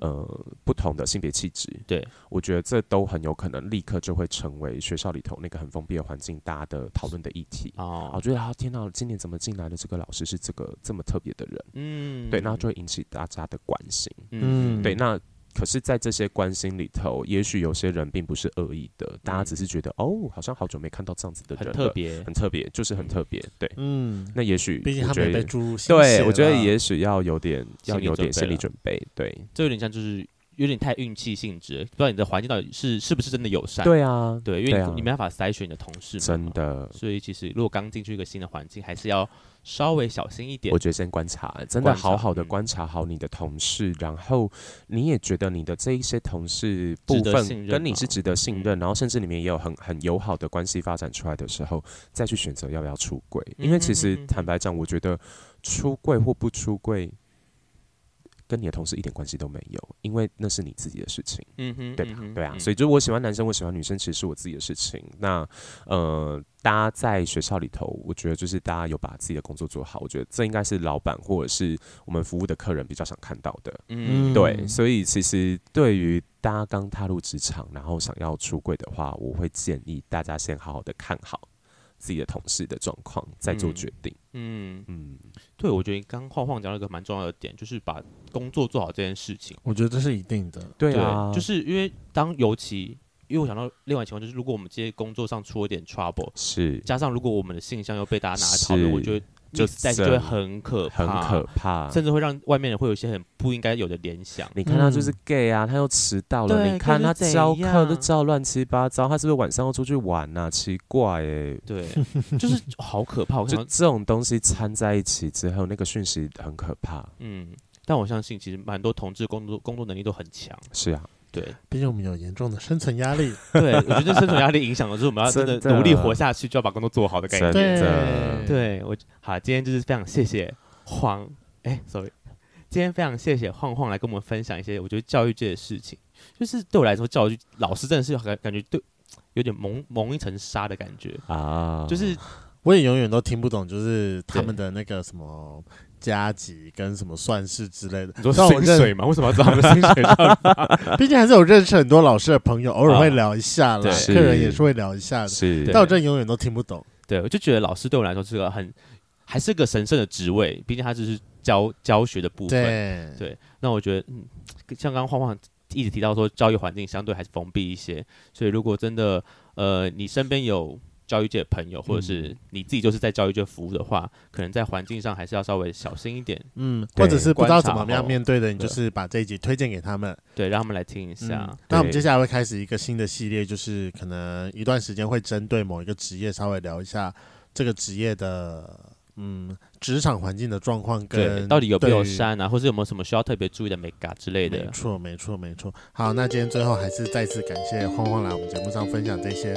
呃不同的性别气质，对，我觉得这都很有可能立刻就会成为学校里头那个很封闭的环境大家的讨论的议题哦。我觉得啊，天哪，今年怎么进来的这个老师是这个这么特别的人？嗯，对，那就会引起大家的关心，嗯，对，那。可是，在这些关心里头，也许有些人并不是恶意的，大家只是觉得，哦，好像好久没看到这样子的人，很特别，很特别，就是很特别，对，嗯，那也许，毕竟他们被注入，对，我觉得也许要有点，要有点心理准备，对，这有点像就是有点太运气性质，不知道你的环境到底是是不是真的友善，对啊，对，因为你没办法筛选你的同事，真的，所以其实如果刚进去一个新的环境，还是要。稍微小心一点，我觉得先观察，真的好好的观察好你的同事，嗯、然后你也觉得你的这一些同事部分跟你是值得信任，然后甚至里面也有很很友好的关系发展出来的时候，再去选择要不要出柜。因为其实坦白讲，我觉得出柜或不出柜。跟你的同事一点关系都没有，因为那是你自己的事情，嗯哼，对吧？嗯、对啊，所以就我喜欢男生，我喜欢女生，其实是我自己的事情。那呃，大家在学校里头，我觉得就是大家有把自己的工作做好，我觉得这应该是老板或者是我们服务的客人比较想看到的，嗯，对。所以其实对于大家刚踏入职场，然后想要出柜的话，我会建议大家先好好的看好。自己的同事的状况再做决定。嗯嗯，对，我觉得刚晃晃讲了一个蛮重要的点，就是把工作做好这件事情。我觉得这是一定的。对啊，就是因为当尤其，因为我想到另外一情况，就是如果我们今天工作上出了点 trouble，是加上如果我们的信箱又被大家拿来讨论，我觉得。就是就会很可怕，很可怕，甚至会让外面人会有一些很不应该有的联想。你看他就是 gay 啊，他又迟到了。你看他教课都教乱七八糟，他是不是晚上要出去玩啊？奇怪哎，对，就是好可怕。就这种东西掺在一起之后，那个讯息很可怕。嗯，但我相信其实蛮多同志工作工作能力都很强。是啊。对，毕竟我们有严重的生存压力。对，我觉得生存压力影响的就是我们要真的努力活下去，就要把工作做好的感觉。对，对我好，今天就是非常谢谢黄，哎、欸，sorry，今天非常谢谢晃晃来跟我们分享一些我觉得教育界的事情。就是对我来说，教育老师真的是感感觉对有点蒙蒙一层纱的感觉啊。就是我也永远都听不懂，就是他们的那个什么。加急跟什么算式之类的，你说薪水嘛？为什么要知道他们薪水？毕竟还是有认识很多老师的朋友，偶尔会聊一下啦。客人也是会聊一下的。是，但我真的永远都听不懂。对，我就觉得老师对我来说是个很，还是个神圣的职位。毕竟他只是教教学的部分。对，对。那我觉得，嗯，像刚刚晃晃一直提到说，教育环境相对还是封闭一些。所以如果真的，呃，你身边有。教育界的朋友，或者是你自己就是在教育界服务的话，嗯、可能在环境上还是要稍微小心一点。嗯，或者是不知道怎么样面对的，你就是把这一集推荐给他们，对，让他们来听一下。嗯、那我们接下来会开始一个新的系列，就是可能一段时间会针对某一个职业稍微聊一下这个职业的嗯职场环境的状况，跟到底有没有删啊，或者有没有什么需要特别注意的眉角之类的。没错，没错，没错。好，那今天最后还是再次感谢欢欢来我们节目上分享这些。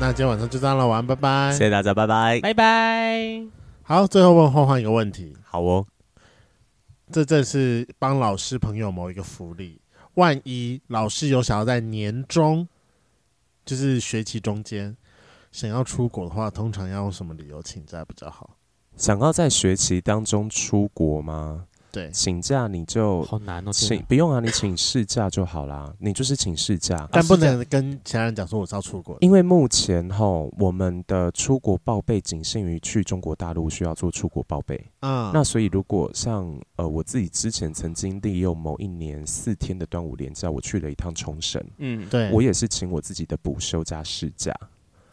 那今天晚上就这样了，晚安，拜拜。谢谢大家，拜拜，拜拜。好，最后问晃晃一个问题。好哦，这正是帮老师朋友谋一个福利。万一老师有想要在年终，就是学期中间想要出国的话，通常要用什么理由请假比较好？想要在学期当中出国吗？对，请假你就好难哦，请不用啊，你请事假就好啦。你就是请事假，但不能跟其他人讲说我是要出国。因为目前哈，我们的出国报备仅限于去中国大陆需要做出国报备啊。那所以如果像呃我自己之前曾经利用某一年四天的端午连假，我去了一趟冲绳，嗯，对，我也是请我自己的补休加事假。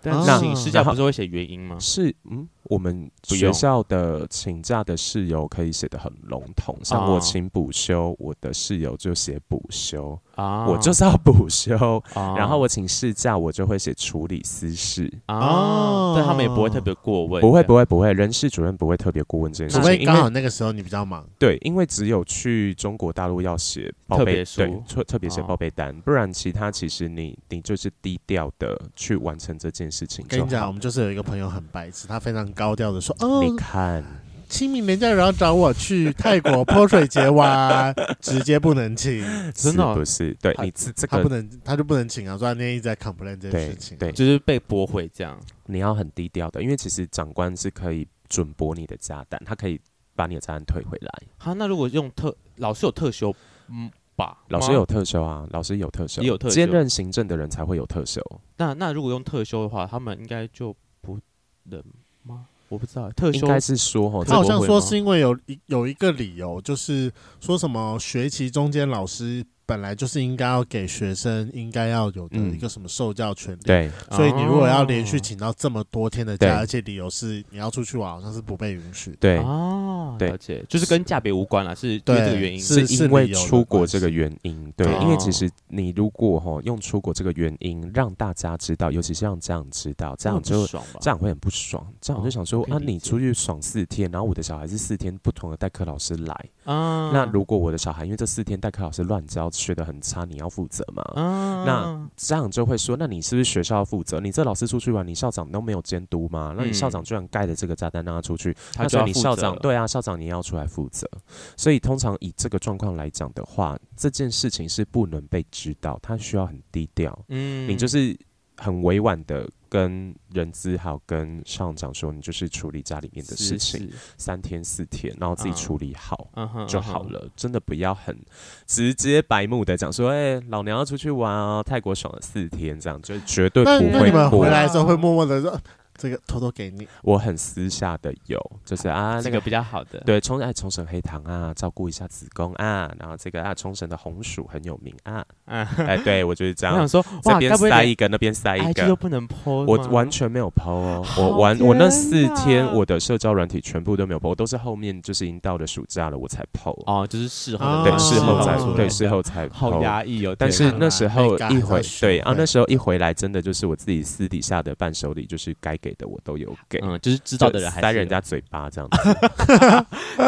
但是请事假不是会写原因吗？是，嗯。我们学校的请假的事由可以写的很笼统，像我请补休，我的室友就写补休啊，我就是要补休。然后我请事假，我就会写处理私事啊。但他们也不会特别过问，不会不会不会，人事主任不会特别过问这件事情，因为刚好那个时候你比较忙。对，因为只有去中国大陆要写报备书，对，特特别写报备单，不然其他其实你你就是低调的去完成这件事情。跟你讲，我们就是有一个朋友很白痴，他非常。高调的说：“哦，你看，清明连假有人要找我去泰国泼水节玩，直接不能请，真的不是？对他你这这个他不能，他就不能请啊！所以他那天一直在 complain 这件事情，对，对就是被驳回这样。你要很低调的，因为其实长官是可以准驳你的假单，他可以把你的假单退回来。好，那如果用特老师有特休，嗯吧，老师有特休啊，老师有特休，有特兼任行政的人才会有特休。那那如果用特休的话，他们应该就不能。”吗？我不知道，特休应该是说哈，他好像说是因为有一有一个理由，就是说什么学期中间老师。本来就是应该要给学生应该要有的一个什么受教权利，对，所以你如果要连续请到这么多天的假，而且理由是你要出去玩，好像是不被允许。对。哦，对，而且，就是跟价别无关了，是因为这个原因，是因为出国这个原因。对，因为其实你如果哈用出国这个原因让大家知道，尤其是让家长知道，这样就家长会很不爽，家长就想说啊，你出去爽四天，然后我的小孩是四天不同的代课老师来啊，那如果我的小孩因为这四天代课老师乱教。学的很差，你要负责吗？啊、那家长就会说：“那你是不是学校要负责？你这老师出去玩，你校长都没有监督吗？嗯、那你校长居然盖了这个炸弹让他出去，他说你校长对啊，校长你要出来负责。所以通常以这个状况来讲的话，这件事情是不能被知道，他需要很低调。嗯，你就是。”很委婉的跟人资还有跟上长说，你就是处理家里面的事情，三天四天，然后自己处理好就好了。Uh huh, uh huh. 真的不要很直接白目的讲说，哎、欸，老娘要出去玩啊，泰国爽了四天，这样就绝对不会。那你们回来的时候会默默的说。这个偷偷给你，我很私下的有，就是啊，这个比较好的，对，冲哎冲绳黑糖啊，照顾一下子宫啊，然后这个啊，冲绳的红薯很有名啊，哎，对我就是这样，我想说，这边塞一个，那边塞一个，不能 po，我完全没有 po 哦，我完我那四天我的社交软体全部都没有我都是后面就是已经到了暑假了我才 po，哦，就是事后，对，事后才对，事后才好压抑哦，但是那时候一回，对啊，那时候一回来真的就是我自己私底下的伴手礼，就是该给的我都有给。嗯，就是知道的人还塞人家嘴巴这样。子，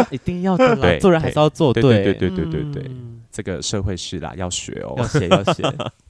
一定要的啦，做人还是要做对，对对。对对对对，这个社会是啦，要学哦，要学要写。